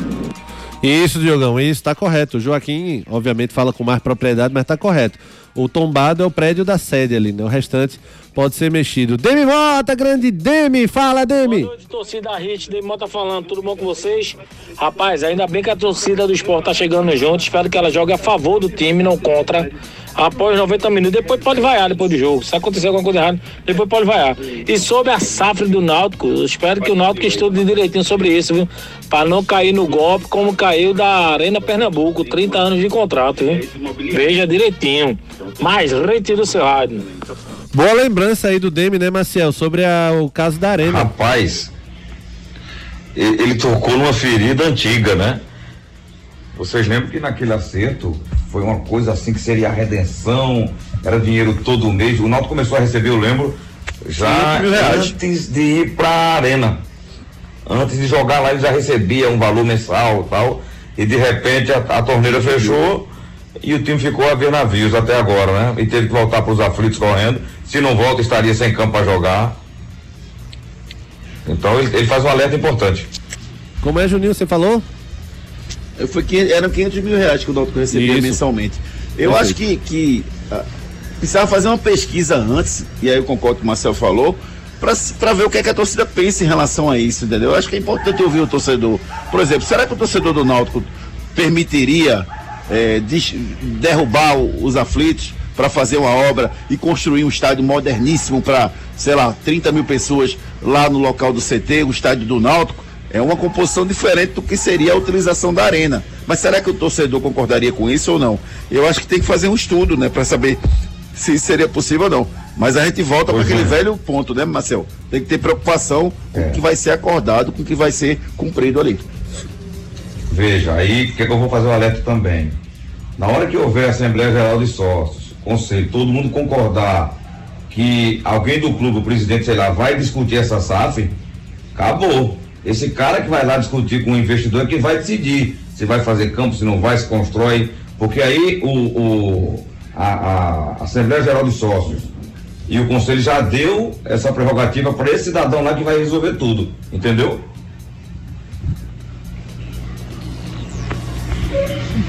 Isso, Diogão, isso tá correto. O Joaquim, obviamente, fala com mais propriedade, mas tá correto. O tombado é o prédio da sede ali, né? O restante pode ser mexido. Demi Mota, grande Demi, fala, Demi. Torcida Hit, de Mota falando, tudo bom com vocês? Rapaz, ainda bem que a torcida do esporte tá chegando junto. Espero que ela jogue a favor do time, não contra. Após 90 minutos, depois pode vaiar depois do jogo. Se acontecer alguma coisa errada, depois pode vaiar. E sobre a safra do Náutico, espero que o Náutico estude direitinho sobre isso, viu? Pra não cair no golpe como caiu da Arena Pernambuco, 30 anos de contrato, viu? Veja direitinho. Mas retira o seu rádio. Boa lembrança aí do Demi, né, Marcel, sobre a- o caso da Arena. Rapaz, ele tocou numa ferida antiga, né? Vocês lembram que naquele acerto foi uma coisa assim que seria a redenção, era dinheiro todo mês. O Náutico começou a receber, eu lembro, já 5 mil reais. antes de ir pra arena. Antes de jogar lá, ele já recebia um valor mensal e tal. E de repente a, a torneira fechou e o time ficou a ver navios até agora, né? E teve que voltar para os aflitos correndo. Se não volta, estaria sem campo para jogar. Então ele, ele faz um alerta importante. Como é, Juninho, você falou? Eu fui, 500 eram 500 mil reais que o Náutico recebia Isso. mensalmente. Eu Perfeito. acho que, que ah, precisava fazer uma pesquisa antes, e aí eu concordo com o Marcel falou, para ver o que, é que a torcida pensa em relação a isso, entendeu? Eu acho que é importante ouvir o torcedor. Por exemplo, será que o torcedor do Náutico permitiria des- derrubar o- os aflitos para fazer uma obra e construir um estádio moderníssimo para, sei lá, 30 mil pessoas lá no local do CT, o estádio do Náutico? É uma composição diferente do que seria a utilização da arena. Mas será que o torcedor concordaria com isso ou não? Eu acho que tem que fazer um estudo, né, para saber se isso seria possível ou não. Mas a gente volta para aquele é. velho ponto, né, Marcel? Tem que ter preocupação com o que vai ser acordado, com o que vai ser cumprido ali. Veja, aí o que, é que eu vou fazer o alerta também? Na hora que houver Assembleia Geral de Sócios, Conselho, todo mundo concordar que alguém do clube, o presidente, sei lá, vai discutir essa SAF, acabou. Esse cara que vai lá discutir com o investidor é que vai decidir se vai fazer campo, se não vai, se constrói, porque aí o, o- a, a Assembleia Geral de Sócios e o Conselho já deu essa prerrogativa para esse cidadão lá que vai resolver tudo, entendeu?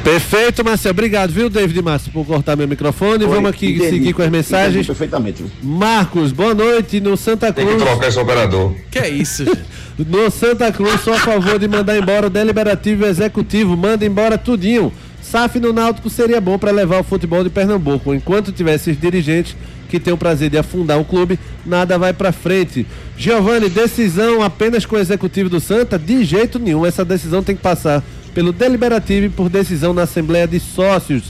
Perfeito, Marcelo. Obrigado, viu, David Márcio, por cortar meu microfone. Foi, Vamos aqui entendi, seguir com as entendi mensagens. perfeitamente. Marcos, boa noite no Santa Tem que Cruz. trocar esse operador. Que é isso, gente? [laughs] No Santa Cruz, sou a favor de mandar embora o deliberativo e o executivo. Manda embora tudinho. SAF no Náutico seria bom para levar o futebol de Pernambuco. Enquanto tiver esses dirigentes que têm o prazer de afundar o clube, nada vai para frente. Giovanni, decisão apenas com o executivo do Santa? De jeito nenhum. Essa decisão tem que passar pelo deliberativo e por decisão na Assembleia de Sócios.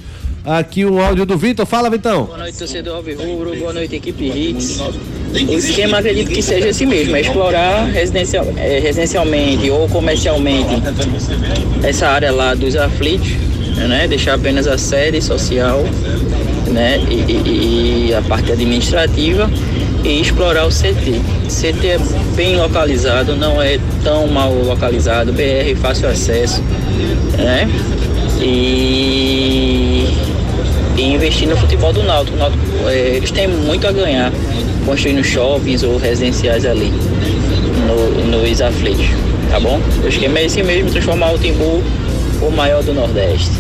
Aqui um áudio do Vitor. Fala, Vitão. Boa noite, torcedor Alvirrubro. Boa noite, equipe Hits. O esquema acredito que seja esse mesmo, é explorar residencial, é, residencialmente ou comercialmente essa área lá dos aflitos, né? Deixar apenas a sede social, né? E, e- e a parte administrativa e explorar o CT. CT é bem localizado, não é tão mal localizado, BR fácil acesso, né? E e investir no futebol do Náutico. Náutico, eh, eles têm muito a ganhar construindo shoppings ou residenciais ali no, nos aflitos, tá bom? O esquema é esse mesmo, transformar o Timbu o maior do Nordeste.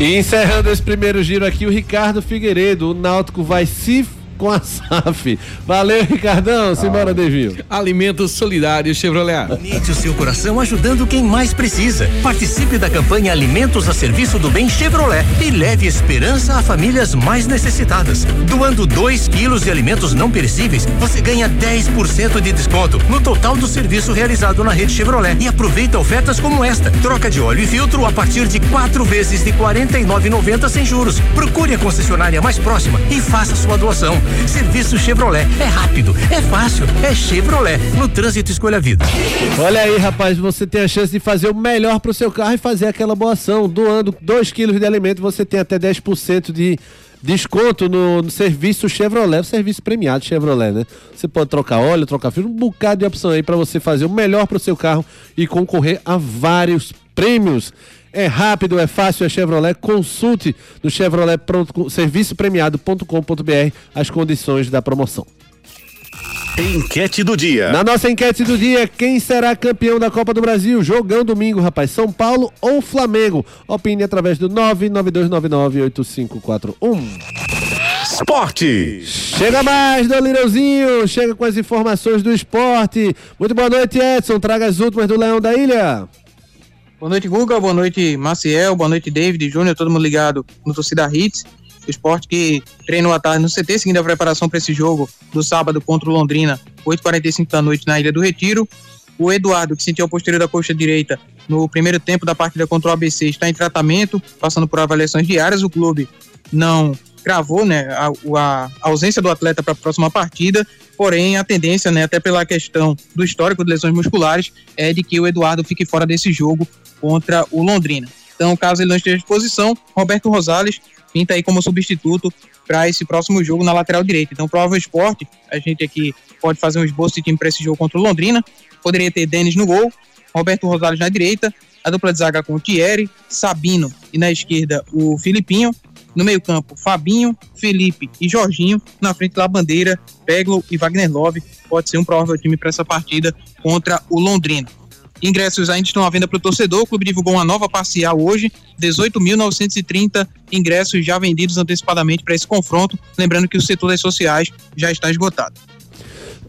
E encerrando esse primeiro giro aqui, o Ricardo Figueiredo. O Náutico vai se com a SAF. Valeu, Ricardão. Simbora, Devil. Alimento Solidário Chevrolet. Unite o seu coração ajudando quem mais precisa. Participe da campanha Alimentos a Serviço do Bem Chevrolet e leve esperança a famílias mais necessitadas. Doando 2 quilos de alimentos não perecíveis, você ganha 10% de desconto no total do serviço realizado na rede Chevrolet. E aproveita ofertas como esta: troca de óleo e filtro a partir de quatro vezes de R$ 49,90 sem juros. Procure a concessionária mais próxima e faça sua doação. Serviço Chevrolet é rápido, é fácil, é Chevrolet. No trânsito escolha a vida. Olha aí, rapaz, você tem a chance de fazer o melhor pro seu carro e fazer aquela boa ação. Doando 2 quilos de alimento, você tem até 10% de desconto no, no serviço Chevrolet, o serviço premiado Chevrolet, né? Você pode trocar óleo, trocar filtro, um bocado de opção aí para você fazer o melhor pro seu carro e concorrer a vários prêmios. É rápido, é fácil, é Chevrolet. Consulte no Chevrolet pronto, serviço premiado.com.br as condições da promoção. Enquete do dia. Na nossa enquete do dia, quem será campeão da Copa do Brasil? Jogão domingo, rapaz. São Paulo ou Flamengo? Opine através do 992998541. Esporte. Chega mais, Dolireuzinho. Chega com as informações do esporte. Muito boa noite, Edson. Traga as últimas do Leão da Ilha. Boa noite, Guga. Boa noite, Maciel. Boa noite, David Júnior. Todo mundo ligado no Torcida Hits. O esporte que treinou à tarde no CT, seguindo a preparação para esse jogo do sábado contra o Londrina, 8h45 da noite na Ilha do Retiro. O Eduardo, que sentiu a posterior da coxa direita no primeiro tempo da partida contra o ABC, está em tratamento, passando por avaliações diárias. O clube não cravou né, a, a ausência do atleta para a próxima partida, porém a tendência, né, até pela questão do histórico de lesões musculares, é de que o Eduardo fique fora desse jogo contra o Londrina. Então, caso ele não esteja à disposição, Roberto Rosales pinta aí como substituto para esse próximo jogo na lateral direita. Então, provável esporte, a gente aqui pode fazer um esboço de time para esse jogo contra o Londrina. Poderia ter Denis no gol, Roberto Rosales na direita, a dupla de zaga com o Thierry, Sabino e na esquerda o Filipinho. No meio-campo, Fabinho, Felipe e Jorginho. Na frente, La Bandeira, Peglo e Wagner Love. Pode ser um provável time para essa partida contra o Londrina. Ingressos ainda estão à venda para o torcedor. O clube divulgou uma nova parcial hoje, 18.930 ingressos já vendidos antecipadamente para esse confronto. Lembrando que o setor das sociais já está esgotado.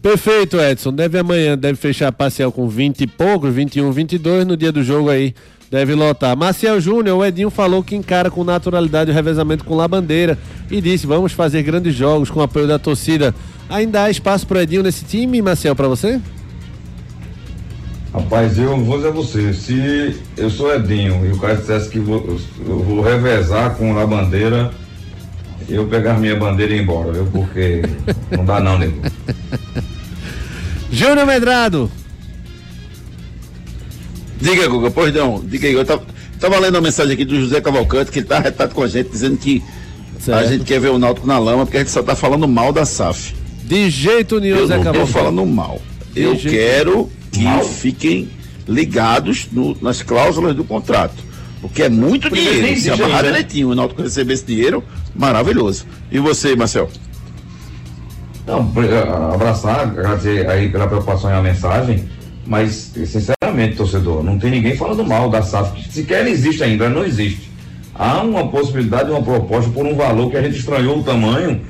Perfeito, Edson. Deve amanhã, deve fechar parcial com 20 e poucos, 21, 22. No dia do jogo aí, deve lotar. Marcial Júnior, o Edinho falou que encara com naturalidade o revezamento com La Bandeira e disse: vamos fazer grandes jogos com o apoio da torcida. Ainda há espaço para Edinho nesse time, Marcial, para você? Rapaz, eu vou dizer a você, se eu sou Edinho e o cara dissesse que vou, eu vou revezar com a bandeira, eu pegar minha bandeira e ir embora, viu? Porque não dá não, nego. Júnior Medrado. Diga, Guga, pois não, diga aí. Eu tava, tava lendo a mensagem aqui do José Cavalcante, que ele tá retado com a gente, dizendo que a gente quer ver o Náutico na lama, porque a gente só tá falando mal da SAF. De jeito nenhum, Eu Zé não tô Cavalcante. falando mal. De Eu quero que fiquem ligados no- nas cláusulas do contrato. Porque é muito nem dinheiro. Se amarrar né? direitinho, o Náutico receber esse dinheiro, maravilhoso. E você, Marcel? Não, abraçar, agradecer aí pela preocupação e a mensagem, mas, sinceramente, torcedor, não tem ninguém falando mal da SAF. Sequer ela existe ainda, ela não existe. há uma possibilidade de uma proposta por um valor que a gente estranhou o tamanho.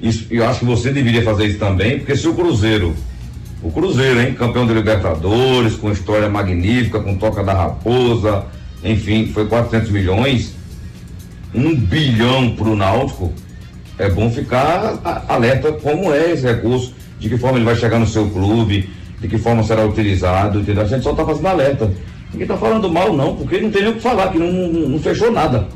E eu acho que você deveria fazer isso também, porque se o Cruzeiro, o Cruzeiro, hein, campeão de Libertadores, com história magnífica, com toca da raposa, enfim, foi 400 milhões, um bilhão para o Náutico, é bom ficar alerta como é esse recurso, de que forma ele vai chegar no seu clube, de que forma será utilizado, entendeu? A gente só está fazendo alerta. Ninguém está falando mal, não, porque não tem nem o que falar, que não, não, não fechou nada.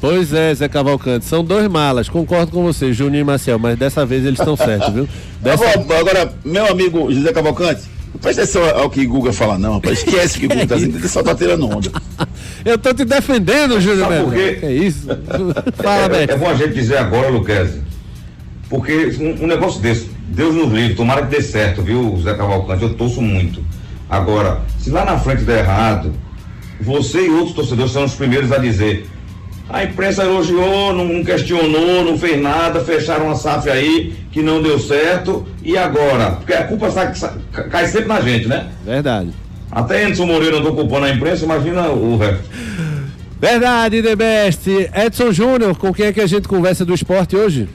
Pois é, Zé Cavalcante, são dois malas, concordo com você, Juninho e Marcel, mas dessa vez eles estão certos, viu? Dessa... Agora, meu amigo José Cavalcante, não presta atenção ao que Guga fala, não, rapaz. Esquece que Guga tá dizendo, ele só tá tirando onda. [laughs] Eu tô te defendendo, Júlio Sabe? Que é isso? [laughs] Fala, é, é bom a gente dizer agora, Luquezzi, porque um, um, negócio desse, Deus nos livre, tomara que dê certo, viu, Zé Cavalcante? Eu torço muito. Agora, se lá na frente der errado, você e outros torcedores são os primeiros a dizer. A imprensa elogiou, não questionou, não fez nada, fecharam a SAF aí, que não deu certo. E agora? Porque a culpa sai, cai sempre na gente, né? Verdade. Até Edson Moreira andou culpando a imprensa, imagina o resto. Verdade, The Best. Edson Júnior, com quem é que a gente conversa do esporte hoje?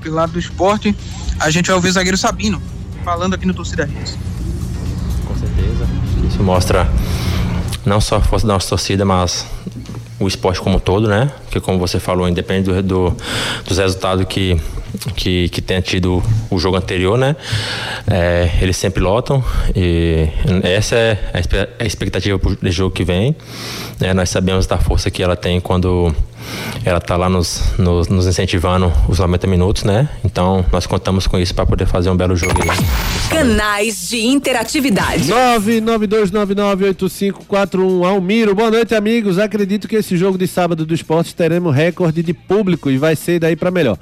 Pelo lado do esporte, a gente vai ouvir o zagueiro Sabino, falando aqui no Torcida Redes. Com certeza. Isso mostra não só a força da nossa torcida, mas o esporte como todo, né? Porque como você falou, independente do, do, dos resultados que, que, que tenha tido o jogo anterior, né? É, eles sempre lotam e essa é a expectativa para o jogo que vem. Né? Nós sabemos da força que ela tem quando ela está lá nos, nos, nos, incentivando os 90 minutos, né? Então nós contamos com isso para poder fazer um belo jogo aí. Canais de interatividade. 992998541 Almiro, boa noite amigos. Acredito que esse jogo de sábado do esporte teremos recorde de público e vai ser daí para melhor.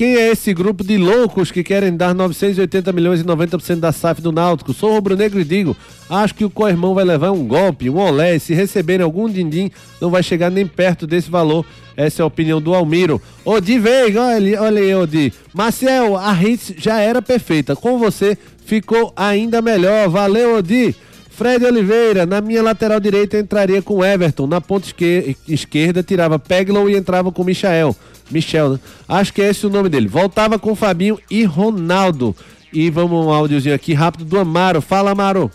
Quem é esse grupo de loucos que querem dar 980 milhões e 90% da SAF do Náutico? Sou rubro-negro e digo, acho que o co-irmão vai levar um golpe, um olé, se receberem algum din-din, não vai chegar nem perto desse valor. Essa é a opinião do Almiro. Odi Veiga, olha, olha aí, Odi. Marcel, a hits já era perfeita. Com você ficou ainda melhor. Valeu, Odi. Fred Oliveira, na minha lateral direita entraria com Everton, na ponta esquerda tirava Peglow e entrava com Michael. Michel, né? Acho que é esse o nome dele. Voltava com Fabinho e Ronaldo. E vamos um áudiozinho aqui rápido do Amaro. Fala, Amaro.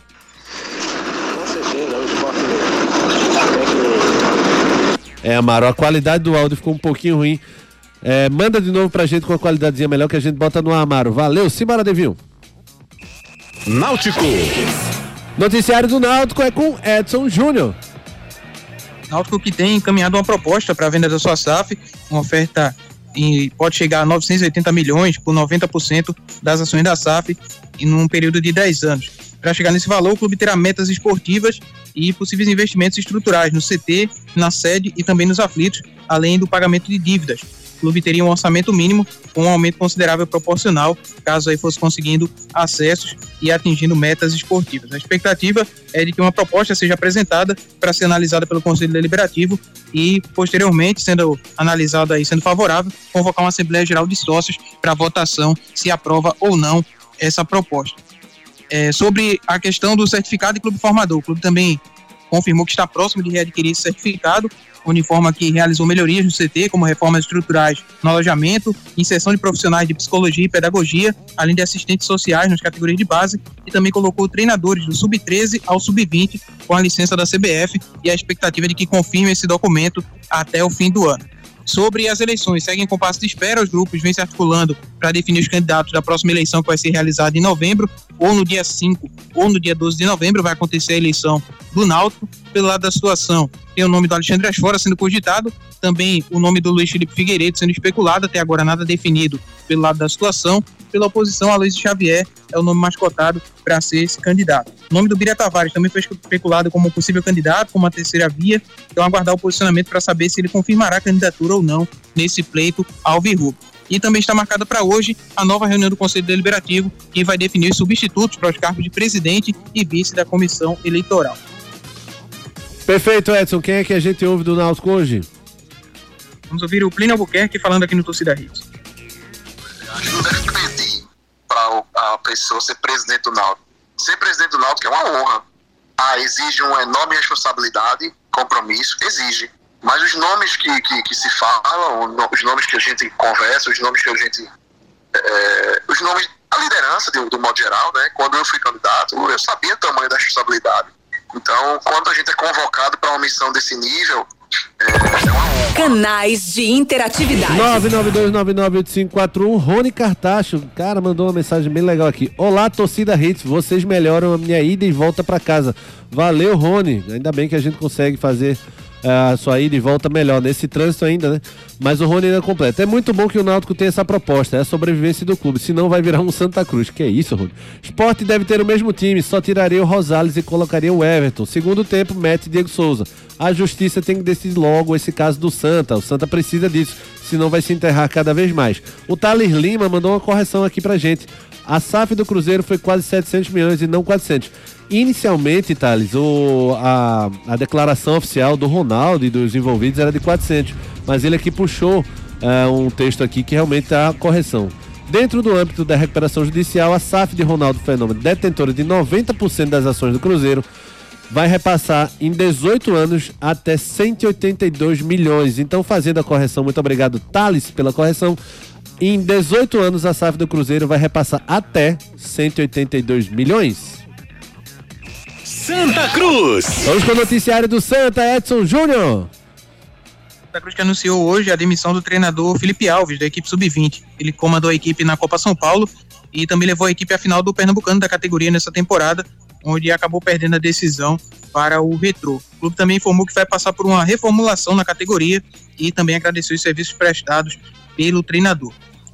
Com certeza, o esporte É, Amaro, a qualidade do áudio ficou um pouquinho ruim. É, manda de novo pra gente com a qualidadezinha melhor que a gente bota no Amaro. Valeu, Simbora, Devinho. Náutico. Noticiário do Náutico é com Edson Júnior. Náutico que tem encaminhado uma proposta para a venda da sua SAF, uma oferta e pode chegar a 980 milhões por 90% das ações da SAF em um período de 10 anos. Para chegar nesse valor, o clube terá metas esportivas e possíveis investimentos estruturais no CT, na sede e também nos aflitos, além do pagamento de dívidas, clube teria um orçamento mínimo com um aumento considerável proporcional, caso aí fosse conseguindo acessos e atingindo metas esportivas. A expectativa é de que uma proposta seja apresentada para ser analisada pelo Conselho Deliberativo e, posteriormente, sendo analisada e sendo favorável, convocar uma Assembleia Geral de Sócios para votação se aprova ou não essa proposta. É, sobre a questão do certificado de clube formador, o clube também confirmou que está próximo de readquirir esse certificado Uniforma que realizou melhorias no CT, como reformas estruturais no alojamento, inserção de profissionais de psicologia e pedagogia, além de assistentes sociais nas categorias de base, e também colocou treinadores do sub-13 ao sub-20 com a licença da CBF e a expectativa de que confirme esse documento até o fim do ano. Sobre as eleições, seguem com passo de espera, os grupos vêm se articulando para definir os candidatos da próxima eleição que vai ser realizada em novembro, ou no dia 5 ou no dia 12 de novembro vai acontecer a eleição do Náutico. Pelo lado da situação, tem o nome do Alexandre Asfora sendo cogitado, também o nome do Luiz Felipe Figueiredo sendo especulado, até agora nada definido pelo lado da situação. Pela oposição, a Luiz Xavier é o nome mais cotado para ser esse candidato. O nome do Bira Tavares também foi especulado como possível candidato, como uma terceira via, então aguardar o posicionamento para saber se ele confirmará a candidatura ou não nesse pleito ao Virrubro. E também está marcada para hoje a nova reunião do Conselho Deliberativo, que vai definir os substitutos para os cargos de presidente e vice da comissão eleitoral. Perfeito, Edson. Quem é que a gente ouve do Náutico hoje? Vamos ouvir o Plínio Albuquerque falando aqui no Torcida Hits. Acho que não deve pedir para a pessoa ser presidente do Náutico. Ser presidente do Náutico é uma honra. Ah, exige uma enorme responsabilidade, compromisso, exige. Mas os nomes que, que, que se falam, os nomes que a gente conversa, os nomes que a gente. É, os nomes da liderança, do, do modo geral, né? Quando eu fui candidato, eu sabia o tamanho da responsabilidade. Então, quando a gente é convocado para uma missão desse nível, Canais de interatividade. 992998541 Rony Cartacho, cara, mandou uma mensagem bem legal aqui. Olá, torcida Hits, vocês melhoram a minha ida e volta para casa. Valeu, Rony. Ainda bem que a gente consegue fazer a sua ida e volta melhor nesse trânsito ainda, né? Mas o Rony ainda completa. É muito bom que o Náutico tenha essa proposta, é a sobrevivência do clube, senão vai virar um Santa Cruz. Que é isso, Rony? Esporte deve ter o mesmo time, só tiraria o Rosales e colocaria o Everton. Segundo tempo, mete Diego Souza. A justiça tem que decidir logo esse caso do Santa. O Santa precisa disso, senão vai se enterrar cada vez mais. O Thales Lima mandou uma correção aqui pra gente. A SAF do Cruzeiro foi quase 700 milhões e não 400. Inicialmente, Thales, o, a, a declaração oficial do Ronaldo e dos envolvidos era de 400, mas ele aqui puxou uh, um texto aqui que realmente está a correção. Dentro do âmbito da recuperação judicial, a SAF de Ronaldo Fenômeno, detentora de 90% das ações do Cruzeiro, vai repassar em 18 anos até 182 milhões. Então, fazendo a correção, muito obrigado, Thales, pela correção. Em 18 anos, a SAF do Cruzeiro vai repassar até 182 milhões. Santa Cruz. Vamos com o noticiário do Santa, Edson Júnior. Santa Cruz que anunciou hoje a demissão do treinador Felipe Alves, da equipe sub-20. Ele comandou a equipe na Copa São Paulo e também levou a equipe à final do Pernambucano da categoria nessa temporada, onde acabou perdendo a decisão para o Retrô. O clube também informou que vai passar por uma reformulação na categoria e também agradeceu os serviços prestados pelo treinador.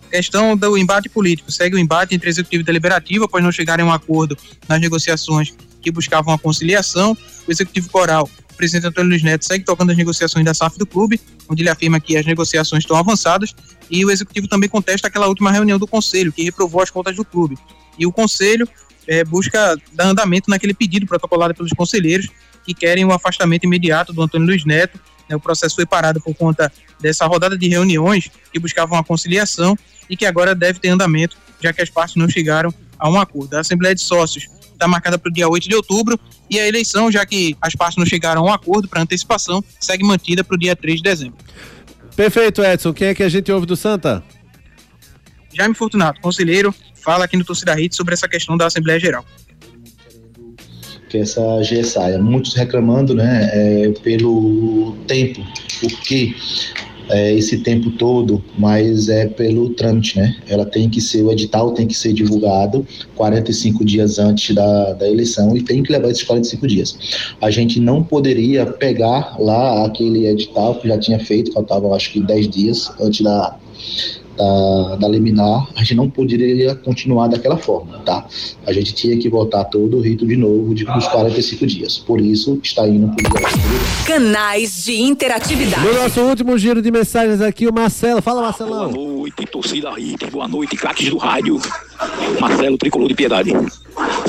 Questão do embate político. Segue o embate entre executivo e deliberativo após não chegarem a um acordo nas negociações que buscavam a conciliação. O executivo coral, o presidente Antônio Luiz Neto, segue tocando as negociações da SAF do clube, onde ele afirma que as negociações estão avançadas. E o executivo também contesta aquela última reunião do conselho, que reprovou as contas do clube. E o conselho é, busca dar andamento naquele pedido protocolado pelos conselheiros que querem o afastamento imediato do Antônio Luiz Neto. Né, o processo foi parado por conta dessa rodada de reuniões que buscavam a conciliação e que agora deve ter andamento, já que as partes não chegaram a um acordo. A Assembleia de Sócios está marcada para o dia 8 de outubro e a eleição, já que as partes não chegaram a um acordo para antecipação, segue mantida para o dia 3 de dezembro. Perfeito, Edson. Quem é que a gente ouve do Santa? Jaime Fortunato, conselheiro, fala aqui no Torcida Hit sobre essa questão da Assembleia Geral. Que essa G saia. Muitos reclamando, né, é, pelo tempo, porque é, esse tempo todo, mas é pelo trâmite, né? Ela tem que ser, o edital tem que ser divulgado 45 dias antes da, da eleição e tem que levar esses 45 dias. A gente não poderia pegar lá aquele edital que já tinha feito, faltavam acho que 10 dias antes da, da, da liminar, a gente não poderia continuar daquela forma, tá? A gente tinha que voltar todo o rito de novo de, dos 45 dias. Por isso, está indo por Canais de interatividade. No nosso último giro de mensagens aqui, o Marcelo. Fala, Marcelão. Boa noite, torcida Hit. Boa noite, craques do rádio. Marcelo, tricolor de piedade.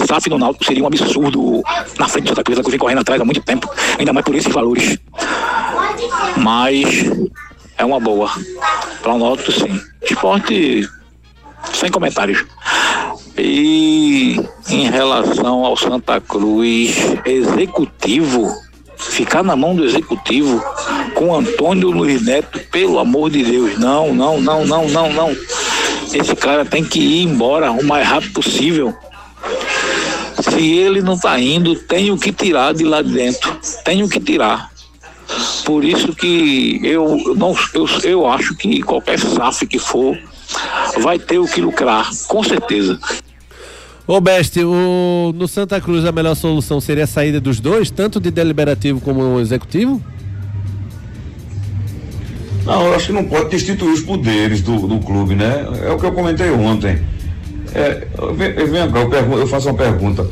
SAF no Náutico seria um absurdo na frente de Santa Cruz, que vem correndo atrás há muito tempo, ainda mais por esses valores. Mas é uma boa. Para o Náutico, sim. Esporte, sem comentários. E em relação ao Santa Cruz, executivo, ficar na mão do executivo com Antônio Luiz Neto, pelo amor de Deus, não, não, não, não, não, não. Esse cara tem que ir embora o mais rápido possível. Se ele não tá indo, tenho que tirar de lá de dentro. Tenho que tirar. Por isso que eu não eu, eu acho que qualquer SAF que for vai ter o que lucrar, com certeza. Ô Beste, o, no Santa Cruz a melhor solução seria a saída dos dois, tanto de deliberativo como executivo? Não, eu acho que não pode destituir os poderes do, do clube, né? É o que eu comentei ontem. É, cá, eu, pergunto, eu faço uma pergunta.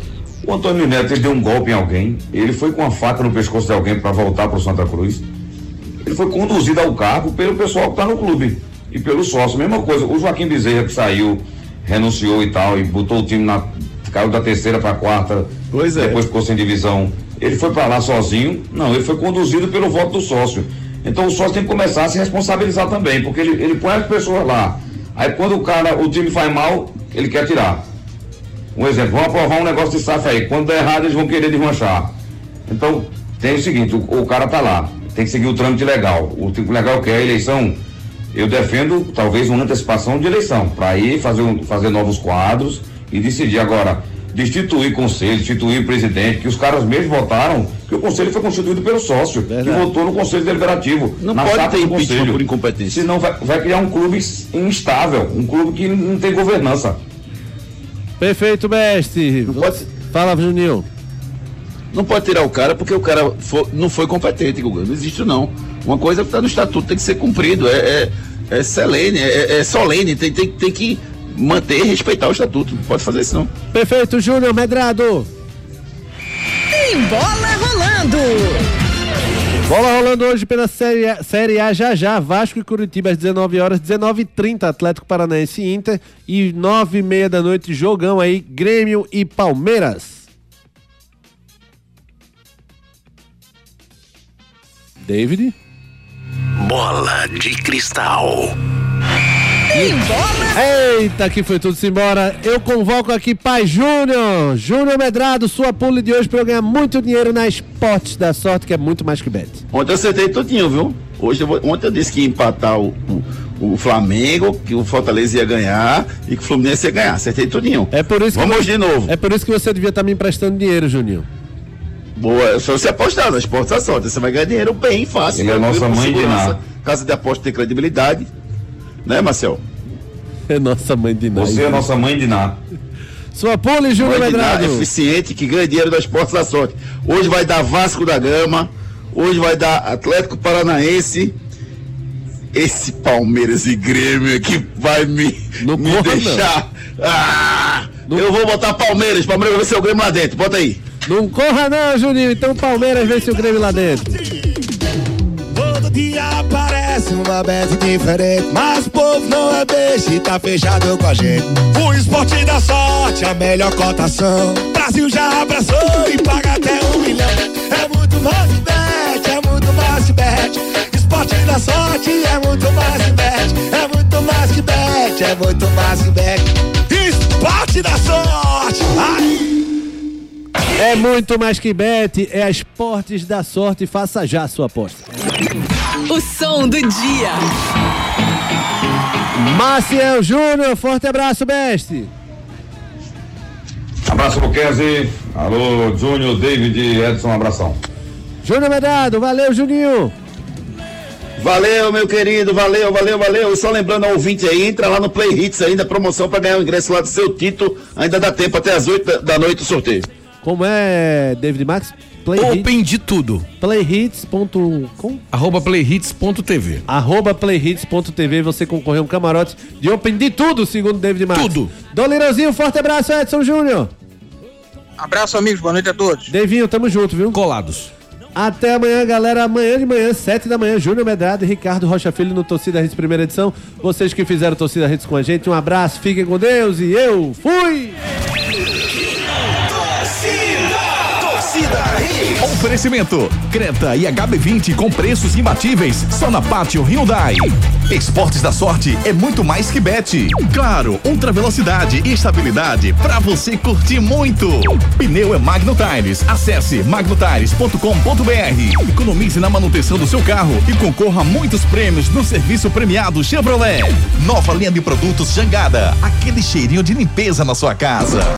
O Antônio Neto ele deu um golpe em alguém, ele foi com a faca no pescoço de alguém para voltar para o Santa Cruz. Ele foi conduzido ao cargo pelo pessoal que está no clube e pelo sócio. Mesma coisa, o Joaquim Bezerra que saiu, renunciou e tal, e botou o time na. caiu da terceira para quarta. Pois é. Depois ficou sem divisão. Ele foi para lá sozinho? Não, ele foi conduzido pelo voto do sócio. Então o sócio tem que começar a se responsabilizar também, porque ele, ele põe as pessoas lá. Aí quando o cara, o time faz mal, ele quer tirar. Um exemplo, vamos aprovar um negócio de SAF aí. Quando der errado, eles vão querer desmanchar. Então, tem o seguinte, o, o cara tá lá. Tem que seguir o trâmite legal. O trâmite legal que é a eleição, eu defendo talvez uma antecipação de eleição, para ir fazer, um- fazer novos quadros e decidir. Agora, destituir conselho, destituir presidente, que os caras mesmo votaram, que o conselho foi constituído pelo sócio, que votou no conselho deliberativo. Não na pode ter impeachment conselho. por incompetência. Senão vai, vai criar um clube instável, um clube que não tem governança. Perfeito, mestre. Fala, Juninho. Não pode tirar o cara porque o cara fo- não foi competente, Guga. Não existe não. Uma coisa que está no estatuto tem que ser cumprido. É, é, é solene, é, é solene. Tem, tem, tem que manter e respeitar o estatuto. Não pode fazer isso não. Perfeito, Júnior Medrado. Tem bola rolando. Bola rolando hoje pela Série A, Série A já já, Vasco e Curitiba às 19 horas, 19h30, Atlético Paranaense Inter e 9h30 da noite, jogão aí, Grêmio e Palmeiras. David? Bola de cristal. Eita, que foi tudo-se embora. Eu convoco aqui Pai Júnior. Júnior Medrado, sua pule de hoje pra eu ganhar muito dinheiro na Esportes da Sorte, que é muito mais que bet. Ontem eu acertei tudinho, viu? Hoje eu vou- ontem eu disse que ia empatar o, o, o Flamengo, que o Fortaleza ia ganhar e que o Fluminense ia ganhar. Acertei tudinho. É por isso Vamos que hoje de novo. É por isso que você devia estar me emprestando dinheiro, Juninho. Boa, é só você apostar na Esportes da Sorte. Você vai ganhar dinheiro bem fácil. Ele é a nossa mãe de. Ná. Casa de aposta tem credibilidade. Né, Marcel? É nossa mãe de Ná. Você é nossa mãe de Ná. Sua pole, Júnior Mãe Ná, Medrado. eficiente, que ganha dinheiro da Esportes da Sorte. Hoje vai dar Vasco da Gama. Hoje vai dar Atlético Paranaense. Esse Palmeiras e Grêmio é que vai me, me corra, deixar. Ah, eu vou botar Palmeiras. Palmeiras vai ser o Grêmio lá dentro. Bota aí. Não corra não, Juninho. Então Palmeiras vence o Grêmio lá dentro. Todo dia aparece uma bet diferente, mas o povo não é beijo e tá fechado com a gente. O esporte da sorte, a melhor cotação. Brasil já abraçou e paga até um milhão. É muito mais que bet, é muito mais que bet. Esporte da sorte é muito mais que bet, é muito mais que bet, é muito mais que bet. Esporte da sorte, ai. É muito mais que bet, é Esportes da Sorte. Faça já a sua aposta. O som do dia. Maciel Júnior, forte abraço, mestre. Abraço, Luquezzi. Alô, Júnior, David, Edson, abração. Júnior Medrado, valeu, Juninho. Valeu, meu querido, valeu, valeu, valeu. Só lembrando ao ouvinte aí, entra lá no Play Hits ainda, promoção para ganhar o ingresso lá do seu título. Ainda dá tempo até as 8 da- da noite o sorteio. Como é, David Max? Play Open de tudo. Playhits.com Arroba playhits.tv. Arroba playhits.tv, você concorreu a um camarote de Open de tudo, segundo David Max. Tudo. Dolirãozinho, forte abraço, Edson Júnior. Abraço, amigos. Boa noite a todos. Devinho, tamo junto, viu? Colados. Até amanhã, galera. Amanhã de manhã, 7 da manhã, Júnior Medrado e Ricardo Rocha Filho no Torcida Redes primeira edição. Vocês que fizeram Torcida Redes com a gente, um abraço, fiquem com Deus e eu fui! Oferecimento: Creta e HB20 com preços imbatíveis só na Pátio Hyundai. Esportes da Sorte é muito mais que bet. Claro, ultra velocidade e estabilidade para você curtir muito. Pneu é Magno Tires. Acesse magnotires.com.br. Economize na manutenção do seu carro e concorra a muitos prêmios no serviço premiado Chevrolet. Nova linha de produtos Jangada. Aquele cheirinho de limpeza na sua casa.